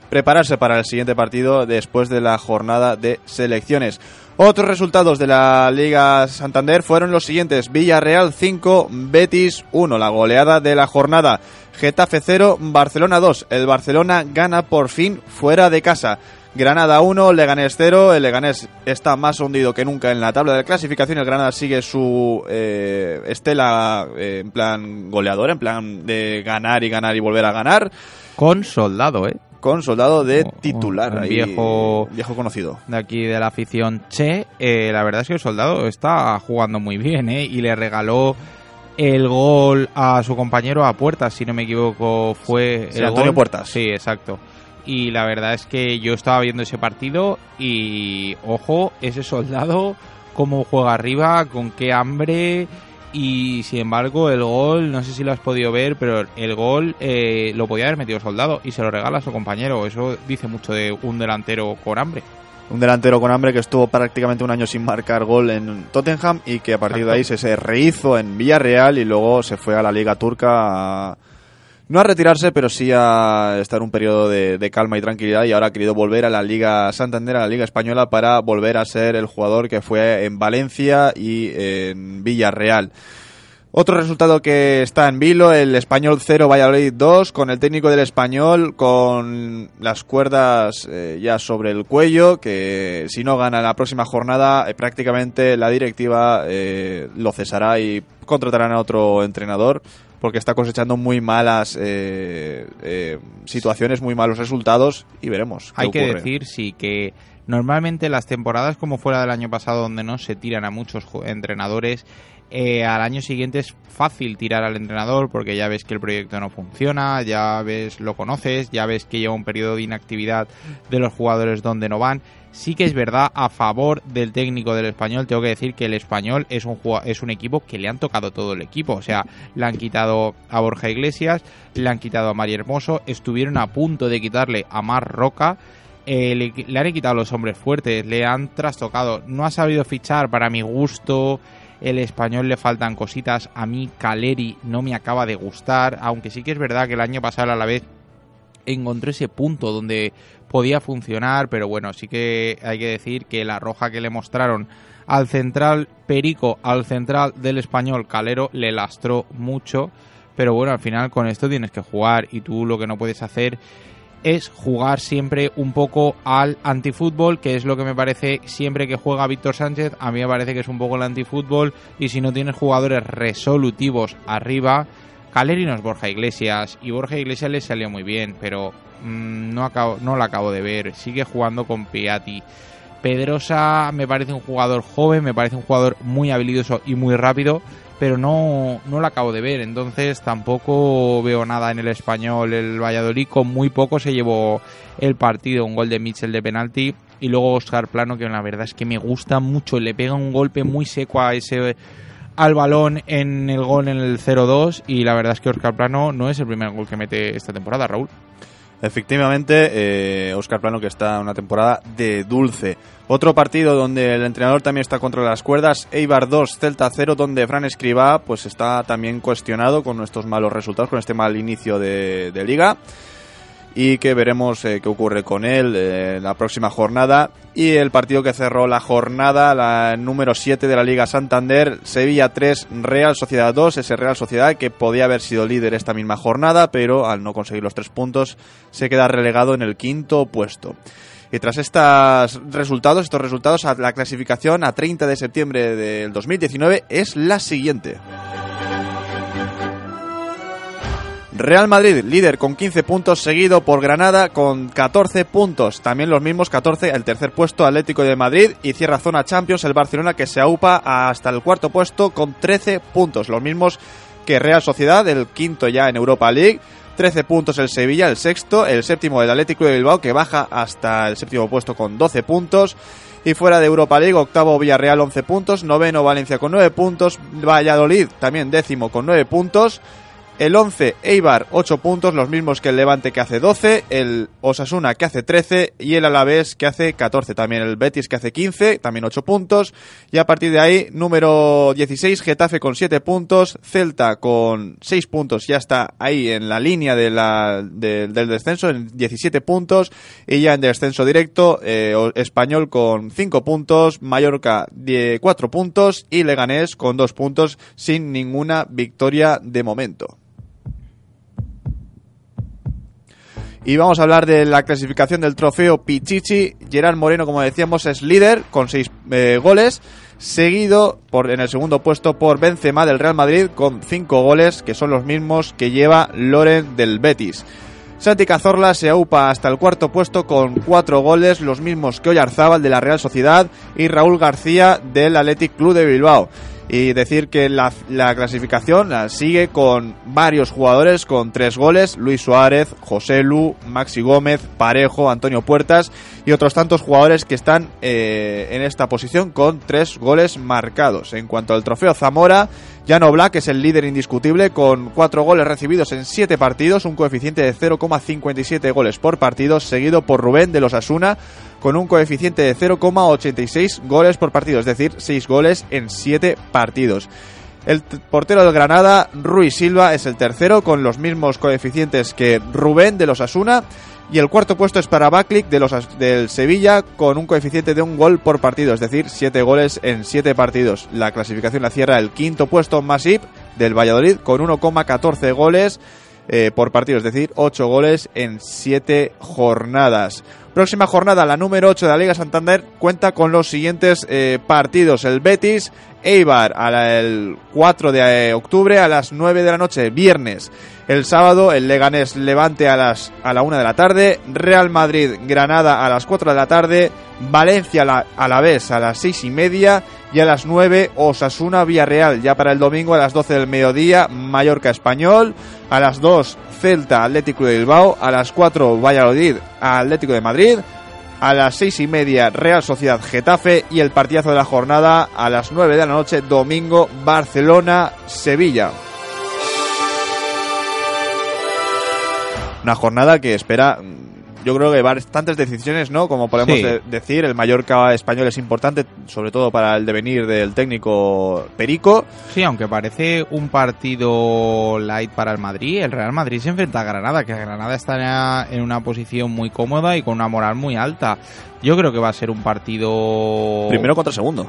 Speaker 1: prepararse para el siguiente partido después de la jornada de selecciones. Otros resultados de la Liga Santander fueron los siguientes. Villarreal 5, Betis 1, la goleada de la jornada. Getafe 0, Barcelona 2. El Barcelona gana por fin fuera de casa. Granada 1, Leganés 0. El Leganés está más hundido que nunca en la tabla de clasificación. El Granada sigue su eh, estela eh, en plan goleador, en plan de ganar y ganar y volver a ganar.
Speaker 2: Con soldado, ¿eh?
Speaker 1: Con soldado de titular,
Speaker 2: un viejo-
Speaker 1: viejo conocido.
Speaker 2: de aquí de la afición Che, eh, la verdad es que el soldado está jugando muy bien, ¿eh? Y le regaló el gol a su compañero a Puertas, si no me equivoco, fue
Speaker 1: Sí,
Speaker 2: el
Speaker 1: Antonio
Speaker 2: gol.
Speaker 1: Puertas.
Speaker 2: Sí, exacto. Y la verdad es que yo estaba viendo ese partido y, ojo, ese soldado, cómo juega arriba, con qué hambre. Y sin embargo, el gol, no sé si lo has podido ver, pero el gol eh, lo podía haber metido soldado y se lo regala a su compañero. Eso dice mucho de un delantero con hambre.
Speaker 1: Un delantero con hambre que estuvo prácticamente un año sin marcar gol en Tottenham y que a partir de ahí se, se rehizo en Villarreal y luego se fue a la Liga Turca a- no a retirarse, pero sí a estar un periodo de, de calma y tranquilidad y ahora ha querido volver a la Liga Santander, a la Liga Española, para volver a ser el jugador que fue en Valencia y en Villarreal. Otro resultado que está en vilo, el Español 0, Valladolid 2, con el técnico del Español con las cuerdas eh, ya sobre el cuello, que si no gana la próxima jornada, eh, prácticamente la directiva eh, lo cesará y contratarán a otro entrenador, porque está cosechando muy malas eh, eh, situaciones, muy malos resultados, y veremos. qué
Speaker 2: Hay que decir, sí, que normalmente las temporadas como fuera del año pasado, donde no se tiran a muchos entrenadores, eh, al año siguiente es fácil tirar al entrenador porque ya ves que el proyecto no funciona, ya ves, lo conoces, ya ves que lleva un periodo de inactividad de los jugadores donde no van. Sí que es verdad, a favor del técnico del español, tengo que decir que el español es un, es un equipo que le han tocado todo el equipo. O sea, le han quitado a Borja Iglesias, le han quitado a María Hermoso, estuvieron a punto de quitarle a Mar Roca. eh, le, le han quitado los hombres fuertes, le han trastocado, no ha sabido fichar para mi gusto, el español le faltan cositas, a mí Caleri no me acaba de gustar, aunque sí que es verdad que el año pasado a la vez encontré ese punto donde podía funcionar, pero bueno, sí que hay que decir que la roja que le mostraron al central Perico, al central del español Calero, le lastró mucho, pero bueno, al final con esto tienes que jugar y tú lo que no puedes hacer es jugar siempre un poco al antifútbol, que es lo que me parece siempre que juega Víctor Sánchez, a mí me parece que es un poco el antifútbol y si no tienes jugadores resolutivos arriba, Caleri no es Borja Iglesias y Borja Iglesias le salió muy bien, pero mm, no, no lo acabo de ver, sigue jugando con Piatti. Pedrosa me parece un jugador joven, me parece un jugador muy habilidoso y muy rápido, pero no, no lo acabo de ver. Entonces tampoco veo nada en el español. El Valladolid con muy poco se llevó el partido, un gol de Mitchell de penalti. Y luego Oscar Plano, que la verdad es que me gusta mucho, le pega un golpe muy seco a ese al balón en el gol en el 0-2 y la verdad es que Oscar Plano no es el primer gol que mete esta temporada, Raúl.
Speaker 1: Efectivamente, eh, Oscar Plano que está en una temporada de dulce. Otro partido donde el entrenador también está contra las cuerdas, Eibar 2, Celta 0, donde Fran Escribá pues está también cuestionado con estos malos resultados, con este mal inicio de, liga. Y que veremos eh, qué ocurre con él eh, la próxima jornada. Y el partido que cerró la jornada, la número 7 de la Liga Santander, Sevilla 3, Real Sociedad 2. Ese Real Sociedad que podía haber sido líder esta misma jornada, pero al no conseguir los tres puntos se queda relegado en el quinto puesto. Y tras estos resultados, estos resultados, la clasificación a 30 de septiembre del 2019 es la siguiente. Real Madrid, líder con 15 puntos, seguido por Granada con 14 puntos. También los mismos 14 el tercer puesto Atlético de Madrid y cierra zona Champions el Barcelona que se aupa hasta el cuarto puesto con 13 puntos. Los mismos que Real Sociedad, el quinto ya en Europa League. 13 puntos el Sevilla, el sexto, el séptimo el Atlético de Bilbao que baja hasta el séptimo puesto con 12 puntos. Y fuera de Europa League, octavo Villarreal 11 puntos, noveno Valencia con 9 puntos, Valladolid también décimo con 9 puntos. El 11, Eibar, 8 puntos, los mismos que el Levante que hace 12, el Osasuna que hace 13 y el Alavés que hace 14. También el Betis que hace 15, también 8 puntos. Y a partir de ahí, número 16, Getafe con 7 puntos, Celta con 6 puntos, ya está ahí en la línea de la, de- del descenso, en 17 puntos. Y ya en descenso directo, eh, Español con 5 puntos, Mallorca 4 puntos y Leganés con 2 puntos sin ninguna victoria de momento. Y vamos a hablar de la clasificación del trofeo Pichichi. Gerard Moreno, como decíamos, es líder con 6 goles. Seguido por, en el segundo puesto por Benzema del Real Madrid con 5 goles, que son los mismos que lleva Loren del Betis. Santi Cazorla se aupa hasta el cuarto puesto con 4 goles, los mismos que Oyarzábal de la Real Sociedad y Raúl García del Athletic Club de Bilbao. Y decir que la, la clasificación la sigue con varios jugadores con tres goles, Luis Suárez, José Lu, Maxi Gómez, Parejo, Antonio Puertas y otros tantos jugadores que están eh, en esta posición con tres goles marcados. En cuanto al trofeo Zamora, Llano Black es el líder indiscutible con cuatro goles recibidos en siete partidos, un coeficiente de 0,57 goles por partido, seguido por Rubén de los Asuna con un coeficiente de 0,86 goles por partido, es decir, 6 goles en 7 partidos. El portero del Granada, Rui Silva, es el tercero con los mismos coeficientes que Rubén de los Asuna. Y el cuarto puesto es para Baklik de los, del Sevilla con un coeficiente de un gol por partido, es decir, 7 goles en 7 partidos. La clasificación la cierra el quinto puesto Masip del Valladolid con 1,14 goles eh, por partido, es decir, 8 goles en 7 jornadas. Próxima jornada, la número 8 de la Liga Santander, cuenta con los siguientes eh, partidos. El Betis, Eibar, a la- el 4 de eh, octubre a las 9 de la noche, viernes. El sábado, el Leganés Levante a, las, a la 1 de la tarde. Real Madrid, Granada a las 4 de la tarde. Valencia la- a la vez a las 6 y media. Y a las 9, Osasuna Villarreal. Ya para el domingo a las 12 del mediodía, Mallorca Español. A las 2, Celta Atlético de Bilbao. A las 4, Valladolid Atlético de Madrid. A las seis y media, Real Sociedad Getafe. Y el partidazo de la jornada a las 9 de la noche, domingo, Barcelona Sevilla. Una jornada que espera, yo creo que bastantes decisiones, ¿no? Como podemos
Speaker 2: Sí.
Speaker 1: de- decir, el Mallorca español es importante, sobre todo para el devenir del técnico Perico.
Speaker 2: Sí, aunque parece un partido light para el Madrid, el Real Madrid se enfrenta a Granada, que Granada está en una posición muy cómoda y con una moral muy alta. Yo creo que va a ser un partido
Speaker 1: Primero contra segundo.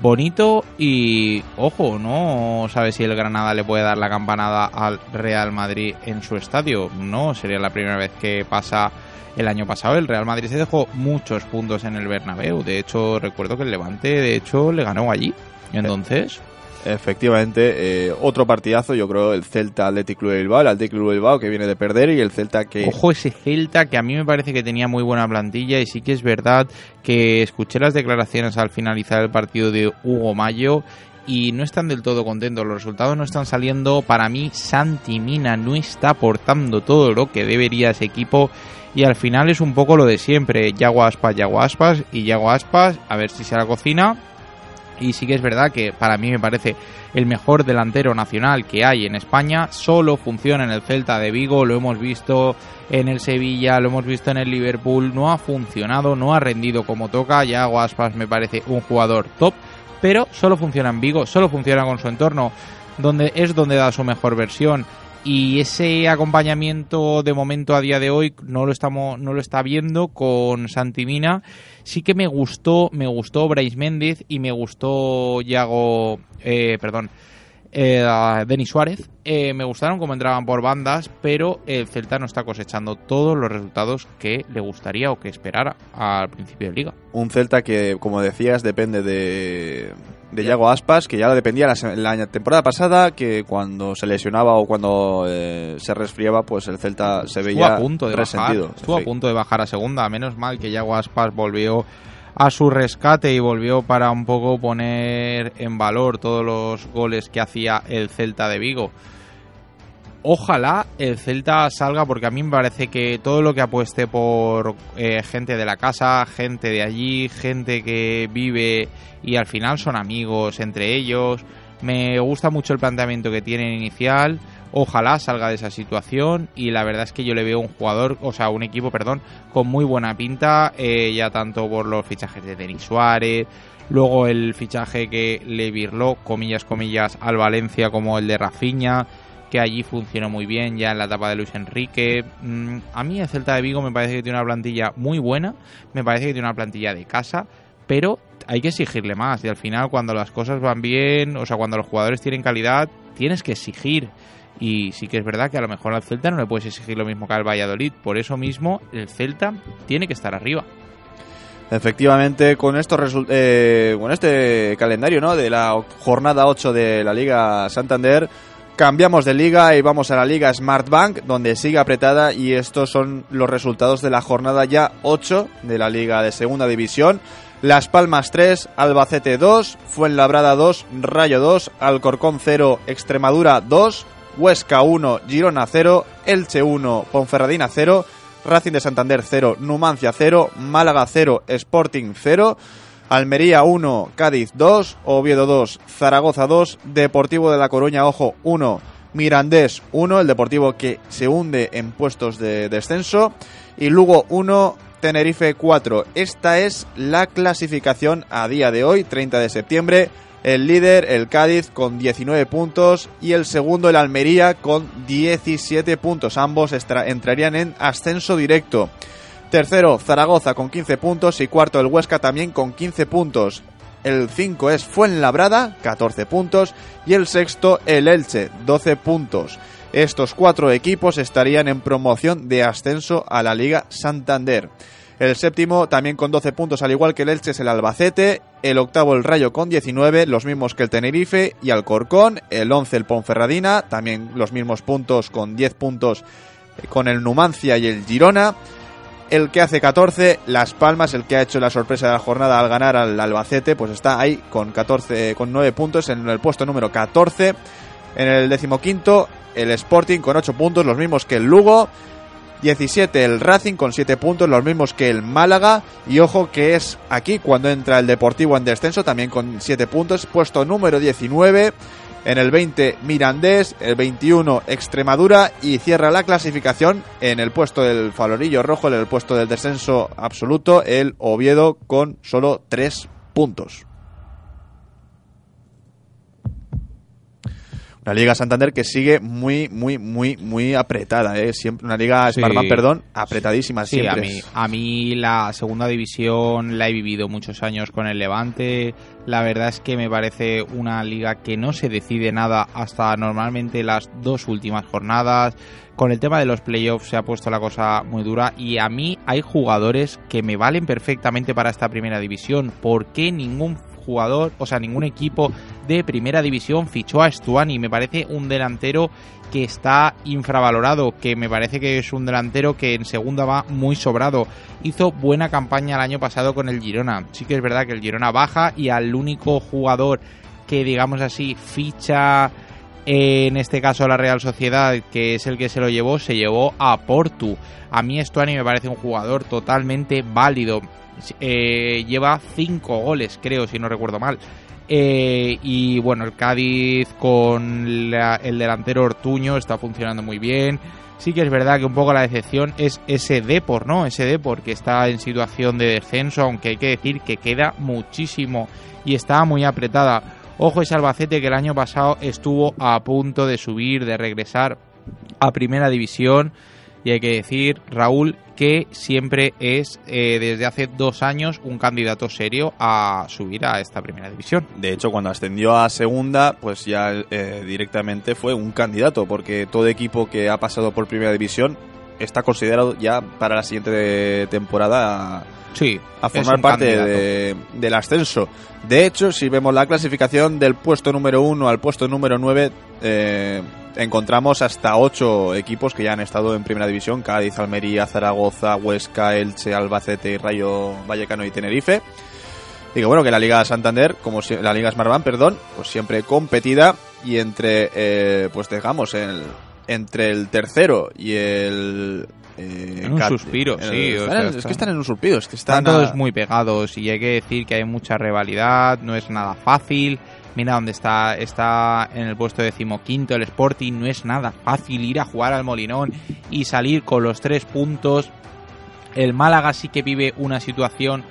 Speaker 2: bonito y ojo, no sabe si el Granada le puede dar la campanada al Real Madrid en su estadio. No, sería la primera vez que pasa el año pasado. El Real Madrid se dejó muchos puntos en el Bernabéu. De hecho, recuerdo que el Levante, de hecho, le ganó allí. Entonces,
Speaker 1: Efectivamente, eh, otro partidazo, yo creo, el Celta Athletic Club de Bilbao, el Athletic Club de Bilbao que viene de perder y el Celta que...
Speaker 2: Ojo ese Celta que a mí me parece que tenía muy buena plantilla y sí que es verdad que escuché las declaraciones al finalizar el partido de Hugo Mayo y no están del todo contentos, los resultados no están saliendo, para mí Santi Mina no está aportando todo lo que debería ese equipo y al final es un poco lo de siempre, Yago Aspas, Yago Aspas y Yago Aspas, a ver si se la cocina y sí que es verdad que para mí me parece el mejor delantero nacional que hay en España. Solo funciona en el Celta de Vigo, lo hemos visto en el Sevilla, lo hemos visto en el Liverpool. No ha funcionado, no ha rendido como toca. Ya Aspas me parece un jugador top, pero solo funciona en Vigo, solo funciona con su entorno, donde es donde da su mejor versión. Y ese acompañamiento de momento a día de hoy no lo estamos, no lo está viendo con Santi Mina. Sí que me gustó, me gustó Brais Méndez y me gustó Yago, eh, perdón, eh, Denis Suárez. Eh, me gustaron cómo entraban por bandas, pero el Celta no está cosechando todos los resultados que le gustaría o que esperara al principio de liga.
Speaker 1: Un Celta que, como decías, depende de, de Yago Aspas, que ya lo dependía la, temporada pasada, que cuando se lesionaba o cuando eh, se resfriaba, pues el Celta se
Speaker 2: Estuvo
Speaker 1: veía
Speaker 2: a punto de bajar.
Speaker 1: resentido.
Speaker 2: Estuvo a punto de bajar a segunda. Menos mal que Yago Aspas volvió a su rescate y volvió para un poco poner en valor todos los goles que hacía el Celta de Vigo. Ojalá el Celta salga porque a mí me parece que todo lo que apueste por eh, gente de la casa, gente de allí, gente que vive y al final son amigos entre ellos. Me gusta mucho el planteamiento que tienen inicial. Ojalá salga de esa situación y la verdad es que yo le veo un jugador, o sea, un equipo, perdón, con muy buena pinta, eh, ya tanto por los fichajes de Denis Suárez, luego el fichaje que le virló, comillas, comillas, al Valencia como el de Rafinha, que allí funcionó muy bien ya en la etapa de Luis Enrique. Mm, a mí el Celta de Vigo me parece que tiene una plantilla muy buena, me parece que tiene una plantilla de casa, pero hay que exigirle más y al final cuando las cosas van bien, o sea, cuando los jugadores tienen calidad, tienes que exigir. Y sí que es verdad que a lo mejor al Celta no le puedes exigir lo mismo que al Valladolid. Por eso mismo el Celta tiene que estar arriba.
Speaker 1: Efectivamente, con resul- eh, con este calendario ¿no? de la jornada 8 de la Liga Santander, cambiamos de liga y vamos a la Liga Smartbank, donde sigue apretada y estos son los resultados de la jornada ya 8 de la Liga de Segunda División. Las Palmas 3, Albacete 2, Fuenlabrada 2, Rayo 2, Alcorcón 0, Extremadura 2, Huesca 1, Girona 0, Elche 1, Ponferradina 0, Racing de Santander 0, Numancia 0, Málaga 0, Sporting 0, Almería 1, Cádiz 2, Oviedo 2, Zaragoza 2, Deportivo de La Coruña, ojo, 1, Mirandés 1, el Deportivo que se hunde en puestos de descenso, y Lugo 1, Tenerife 4. Esta es la clasificación a día de hoy, 30 de septiembre. El líder, el Cádiz, con 19 puntos y el segundo, el Almería, con 17 puntos. Ambos entrarían en ascenso directo. Tercero, Zaragoza con 15 puntos y cuarto, el Huesca también con 15 puntos. El 5 es Fuenlabrada, 14 puntos, y el sexto, el Elche, 12 puntos. Estos cuatro equipos estarían en promoción de ascenso a la Liga Santander. El séptimo, también con 12 puntos, al igual que el Elche, es el Albacete. El octavo, el Rayo, con 19, los mismos que el Tenerife y Alcorcón. El 11, el Ponferradina, también los mismos puntos, con 10 puntos eh, con el Numancia y el Girona. El que hace 14, Las Palmas, el que ha hecho la sorpresa de la jornada al ganar al Albacete, pues está ahí con 14, con 9 puntos en el puesto número 14. En el decimoquinto, el Sporting con 8 puntos, los mismos que el Lugo. 17 el Racing con 7 puntos, los mismos que el Málaga. Y ojo que es aquí cuando entra el Deportivo en descenso, también con 7 puntos. Puesto número 19. En el 20 Mirandés, el 21 Extremadura y cierra la clasificación en el puesto del Falorillo Rojo, en el puesto del descenso absoluto, el Oviedo con solo 3 puntos. Una Liga Santander que sigue muy, muy, muy, muy apretada, ¿eh? Siempre, una Liga
Speaker 2: Sí.
Speaker 1: Sparban, perdón, apretadísima
Speaker 2: Sí, a
Speaker 1: siempre.
Speaker 2: mí, a mí la segunda división la he vivido muchos años con el Levante. La verdad es que me parece una liga que no se decide nada hasta normalmente las dos últimas jornadas. Con el tema de los playoffs se ha puesto la cosa muy dura y a mí hay jugadores que me valen perfectamente para esta primera división. ¿Por qué ningún jugador, o sea, ningún equipo de primera división fichó a Stuani? Me parece un delantero que está infravalorado, que me parece que es un delantero que en segunda va muy sobrado. Hizo buena campaña el año pasado con el Girona. Sí que es verdad que el Girona baja y al único jugador que digamos así ficha en este caso la Real Sociedad, que es el que se lo llevó, se llevó a Portu. A mí Stuani me parece un jugador totalmente válido. Eh, lleva cinco goles, creo, si no recuerdo mal. Eh, y bueno, el Cádiz con el delantero Ortuño está funcionando muy bien. Sí que es verdad que un poco la decepción es ese Depor, ¿no? Ese Depor que está en situación de descenso, aunque hay que decir que queda muchísimo y está muy apretada. Ojo ese Albacete que el año pasado estuvo a punto de subir, de regresar a primera división. Y hay que decir, Raúl, que siempre es eh, desde hace dos años un candidato serio a subir a esta primera división.
Speaker 1: De hecho, cuando ascendió a segunda, pues ya eh, directamente fue un candidato, porque todo equipo que ha pasado por primera división está considerado ya para la siguiente temporada
Speaker 2: Sí,
Speaker 1: a formar parte de- del ascenso. De hecho, si vemos la clasificación del puesto número 1 al puesto número 9, eh, encontramos hasta 8 equipos que ya han estado en primera división: Cádiz, Almería, Zaragoza, Huesca, Elche, Albacete, Rayo Vallecano y Tenerife. Y que bueno, que la Liga Santander, como la Liga Smartbank, perdón, pues siempre competida y entre, eh, pues digamos, el, entre el tercero y el... eh,
Speaker 2: En un
Speaker 1: cat-
Speaker 2: suspiro,
Speaker 1: el-
Speaker 2: sí, o sea,
Speaker 1: es que están en un suspiro, es que
Speaker 2: Están
Speaker 1: están...
Speaker 2: todos
Speaker 1: a-
Speaker 2: muy pegados y hay que decir que hay mucha rivalidad, no es nada fácil. Mira dónde está, está en el puesto decimoquinto el Sporting, no es nada fácil ir a jugar al Molinón y salir con los tres puntos. El Málaga sí que vive una situación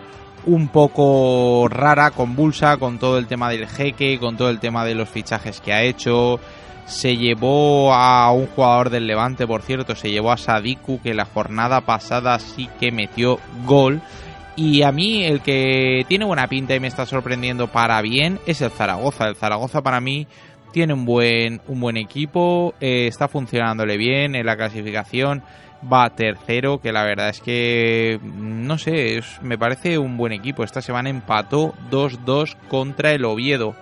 Speaker 2: un poco rara, convulsa, con todo el tema del jeque, con todo el tema de los fichajes que ha hecho. Se llevó a un jugador del Levante, por cierto, se llevó a Sadiku, que la jornada pasada sí que metió gol. Y a mí el que tiene buena pinta y me está sorprendiendo para bien es el Zaragoza. El Zaragoza para mí tiene un buen, un buen equipo, eh, está funcionándole bien en la clasificación, va tercero, que la verdad es que, no sé, me parece un buen equipo. Esta semana empató 2-2 contra el Oviedo.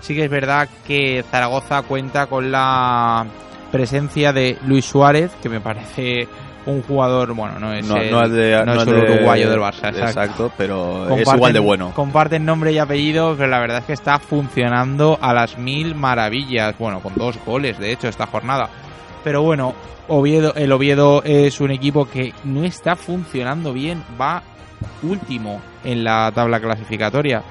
Speaker 2: Sí que es verdad que Zaragoza cuenta con la presencia de Luis Suárez, que me parece un jugador, bueno, no es,
Speaker 1: no,
Speaker 2: el,
Speaker 1: no es, de-
Speaker 2: no
Speaker 1: no
Speaker 2: es
Speaker 1: es
Speaker 2: el
Speaker 1: de-
Speaker 2: uruguayo del Barça, exacto.
Speaker 1: Exacto, pero es
Speaker 2: Comparten-
Speaker 1: igual de bueno.
Speaker 2: Comparten nombre y apellido, pero la verdad es que está funcionando a las mil maravillas. Bueno, con dos goles, de hecho, esta jornada. Pero bueno, Oviedo, el Oviedo es un equipo que no está funcionando bien. Va último en la tabla clasificatoria.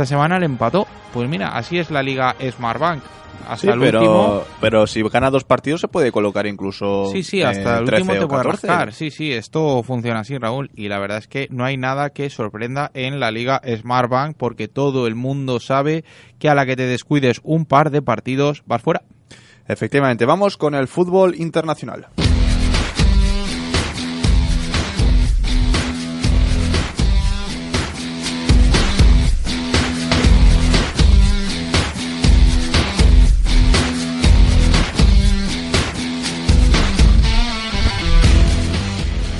Speaker 2: Esta semana le empató. Pues mira, así es la liga Smartbank. Hasta
Speaker 1: Sí,
Speaker 2: el último.
Speaker 1: pero, pero si gana dos partidos se puede colocar incluso
Speaker 2: Sí, sí, hasta
Speaker 1: eh,
Speaker 2: el
Speaker 1: 13
Speaker 2: último te puede
Speaker 1: 14.
Speaker 2: rascar. Sí, sí, esto funciona así, Raúl. Y la verdad es que no hay nada que sorprenda en la liga Smartbank porque todo el mundo sabe que a la que te descuides un par de partidos vas fuera.
Speaker 1: Efectivamente, vamos con el fútbol internacional.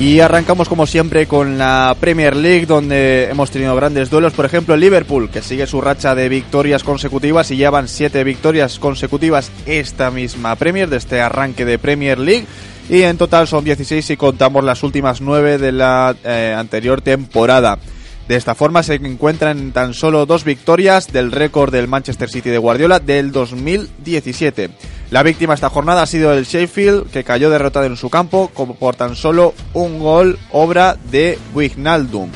Speaker 1: Y arrancamos como siempre con la Premier League donde hemos tenido grandes duelos. Por ejemplo, Liverpool que sigue su racha de victorias consecutivas y llevan siete victorias consecutivas esta misma Premier de este arranque de Premier League. Y en total son 16 si contamos las últimas nueve de la eh, anterior temporada. De esta forma se encuentran en tan solo dos victorias del récord del Manchester City de Guardiola del 2017. La víctima esta jornada ha sido el Sheffield, que cayó derrotado en su campo por tan solo un gol obra de Wijnaldum.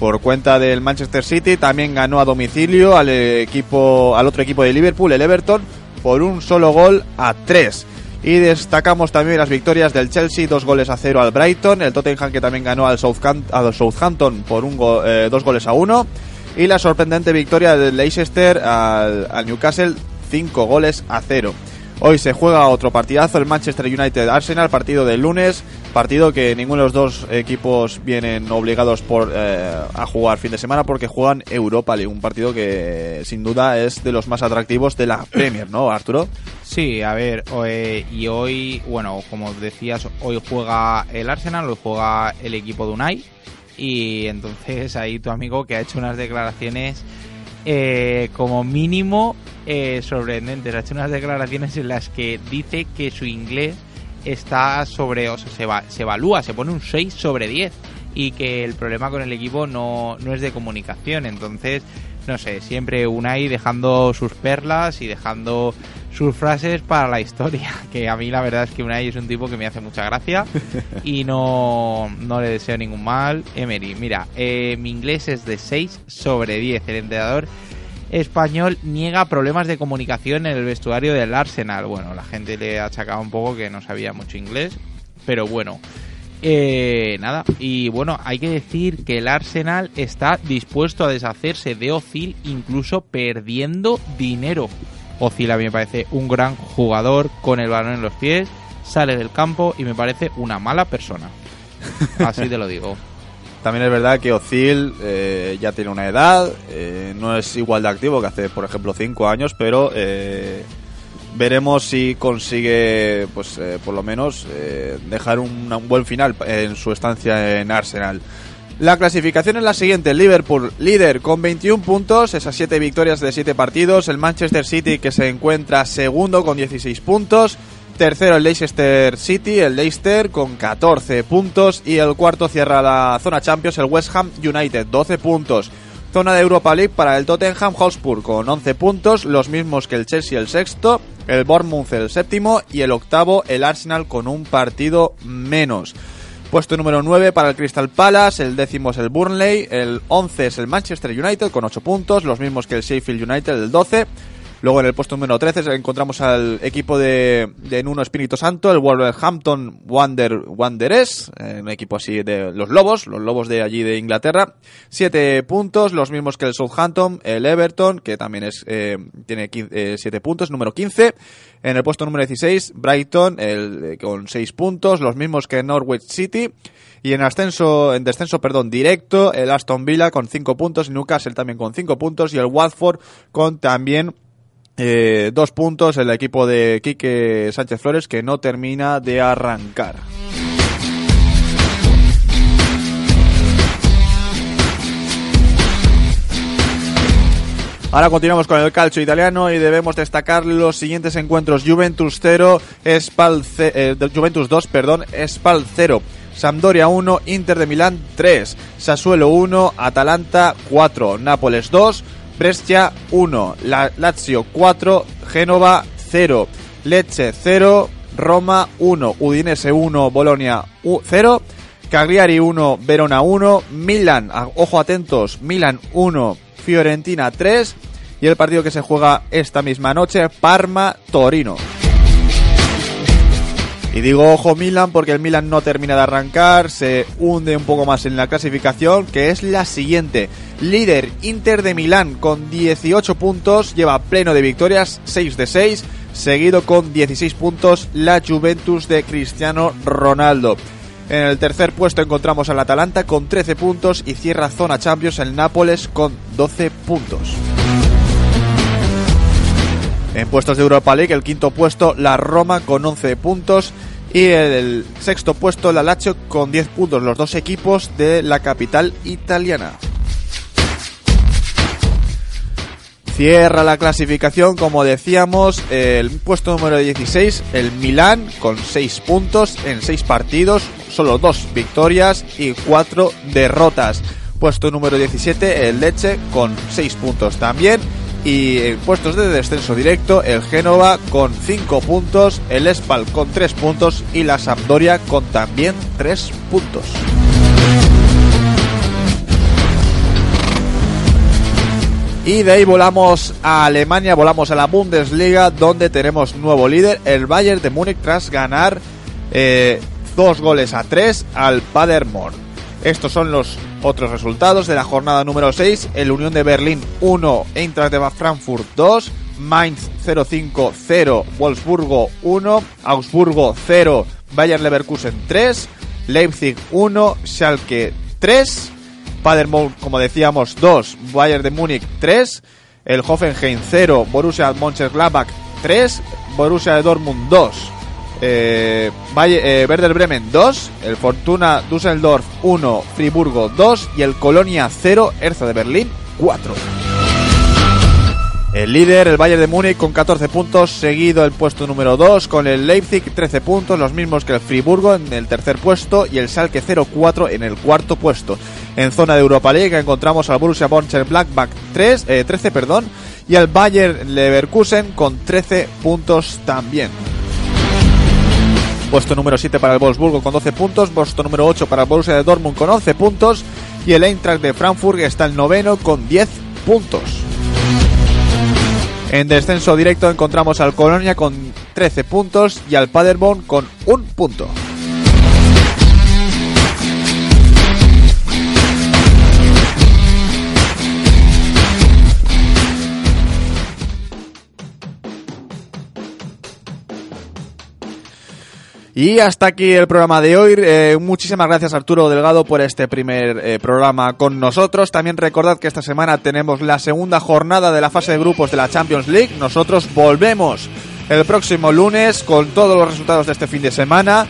Speaker 1: Por cuenta del Manchester City también ganó a domicilio al equipo al otro equipo de Liverpool, el Everton, por un solo gol a tres. Y destacamos también las victorias del Chelsea, dos goles a cero al Brighton, el Tottenham que también ganó al, Southam- al Southampton por un eh, dos goles a uno, y la sorprendente victoria del Leicester al, al Newcastle, cinco goles a cero. Hoy se juega otro partidazo, el Manchester United Arsenal, partido del lunes, partido que ninguno de los dos equipos vienen obligados por eh, a jugar fin de semana porque juegan Europa League, un partido que sin duda es de los más atractivos de la Premier, ¿no, Arturo?
Speaker 2: Sí, a ver, eh, y hoy, bueno, como decías, hoy juega el Arsenal, hoy juega el equipo de Unai, y entonces ahí tu amigo que ha hecho unas declaraciones eh, como mínimo eh, sorprendentes, ha hecho unas declaraciones en las que dice que su inglés está sobre, o sea, se, se evalúa, se pone un 6 sobre 10 y que el problema con el equipo no, no es de comunicación, entonces no sé, siempre Unai dejando sus perlas y dejando sus frases para la historia, que a mí la verdad es que Unai es un tipo que me hace mucha gracia y no, no le deseo ningún mal. Emery, mira, eh, mi inglés es de 6 sobre 10, el entrenador español niega problemas de comunicación en el vestuario del Arsenal. Bueno, la gente le ha achacado un poco que no sabía mucho inglés, pero bueno. Eh, nada, y bueno, hay que decir que el Arsenal está dispuesto a deshacerse de Ozil, incluso perdiendo dinero. Ozil a mí me parece un gran jugador con el balón en los pies, sale del campo y me parece una mala persona. Así te lo digo.
Speaker 1: También es verdad que Ozil eh, ya tiene una edad, eh, no es igual de activo que hace, por ejemplo, 5 años, pero eh, veremos si consigue, pues eh, por lo menos, eh, dejar un, un buen final en su estancia en Arsenal. La clasificación es la siguiente: Liverpool, líder con 21 puntos, esas 7 victorias de 7 partidos. El Manchester City, que se encuentra segundo con 16 puntos. Tercero el Leicester City, el Leicester con 14 puntos. Y el cuarto cierra la zona Champions, el West Ham United, 12 puntos. Zona de Europa League para el Tottenham Hotspur con 11 puntos, los mismos que el Chelsea el sexto, el Bournemouth el séptimo y el octavo el Arsenal con un partido menos. Puesto número 9 para el Crystal Palace, el décimo es el Burnley, el 11 es el Manchester United con 8 puntos, los mismos que el Sheffield United, el 12. Luego en el puesto número 13 encontramos al equipo de, de Nuno Espíritu Santo, el Wolverhampton Wander, Wanderers, eh, un equipo así de los Lobos, los Lobos de allí de Inglaterra. 7 puntos, los mismos que el Southampton, el Everton, que también es eh, tiene 7 puntos, número 15. En el puesto número 16, Brighton, el, eh, con 6 puntos, los mismos que Norwich City. Y en ascenso, en descenso, perdón, directo, el Aston Villa con 5 puntos, Newcastle también con 5 puntos y el Watford con también eh, dos puntos el equipo de Quique Sánchez Flores que no termina de arrancar. Ahora continuamos con el calcio italiano y debemos destacar los siguientes encuentros. Juventus 0, Spal eh, Juventus 2, perdón, Spal 0. Sampdoria 1, Inter de Milán 3, Sassuolo 1, Atalanta 4, Nápoles 2, Brescia 1, La- Lazio 4, Génova 0, Lecce 0, Roma 1, Udinese 1, Bolonia 0, Cagliari 1, Verona 1, Milan, ojo atentos, Milan 1, Fiorentina 3 y el partido que se juega esta misma noche, Parma-Torino. Y digo ojo Milan porque el Milan no termina de arrancar, se hunde un poco más en la clasificación, que es la siguiente. Líder Inter de Milán con 18 puntos, lleva pleno de victorias, 6 de 6, seguido con 16 puntos la Juventus de Cristiano Ronaldo. En el tercer puesto encontramos al Atalanta con 13 puntos y cierra zona Champions el Nápoles con 12 puntos. En puestos de Europa League, el quinto puesto, la Roma con 11 puntos. Y el sexto puesto, la Lazio con 10 puntos. Los dos equipos de la capital italiana. Cierra la clasificación, como decíamos, el puesto número 16, el Milán, con 6 puntos en 6 partidos, solo 2 victorias y 4 derrotas. Puesto número 17, el Leche, con 6 puntos también. Y en puestos de descenso directo, el Génova con 5 puntos, el Espal con 3 puntos y la Sampdoria con también 3 puntos. Y de ahí volamos a Alemania, volamos a la Bundesliga, donde tenemos nuevo líder, el Bayern de Múnich, tras ganar eh, dos goles a tres al Paderborn. Estos son los otros resultados de la jornada número 6. El Unión de Berlín 1, Eintracht de Frankfurt 2, Mainz 0-5 0, Wolfsburgo 1, Augsburgo 0, Bayern Leverkusen 3, Leipzig 1, Schalke 3, Paderborn, como decíamos, 2, Bayern de Múnich 3, el Hoffenheim 0, Borussia Mönchengladbach 3, Borussia de Dortmund 2, eh, Valle- eh, Werder Bremen 2, el Fortuna Düsseldorf 1, Friburgo 2 y el Colonia 0, Hertha de Berlín 4. El líder, el Bayern de Múnich, con 14 puntos, seguido el puesto número 2 con el Leipzig, 13 puntos, los mismos que el Friburgo en el tercer puesto y el Schalke 04 en el cuarto puesto. En zona de Europa League encontramos al Borussia Mönchengladbach 3, eh, 13 perdón, y al Bayern Leverkusen con 13 puntos también. Puesto número 7 para el Wolfsburgo con 12 puntos. Puesto número 8 para el Borussia de Dortmund con 11 puntos. Y el Eintracht de Frankfurt está el noveno con 10 puntos. En descenso directo encontramos al Colonia con 13 puntos y al Paderborn con un punto. Y hasta aquí el programa de hoy. Eh, muchísimas gracias Arturo Delgado por este primer eh, programa con nosotros. También recordad que esta semana tenemos la segunda jornada de la fase de grupos de la Champions League. Nosotros volvemos el próximo lunes con todos los resultados de este fin de semana.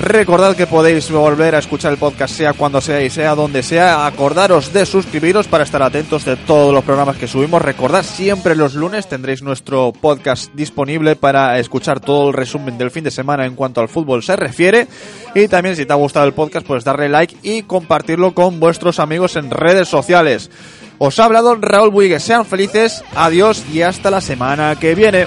Speaker 1: Recordad que podéis volver a escuchar el podcast sea cuando sea y sea donde sea. Acordaros de suscribiros para estar atentos de todos los programas que subimos. Recordad siempre los lunes tendréis nuestro podcast disponible para escuchar todo el resumen del fin de semana en cuanto al fútbol se refiere. Y también si te ha gustado el podcast pues darle like y compartirlo con vuestros amigos en redes sociales. Os ha hablado Raúl Buigues. Sean felices, adiós y hasta la semana que viene.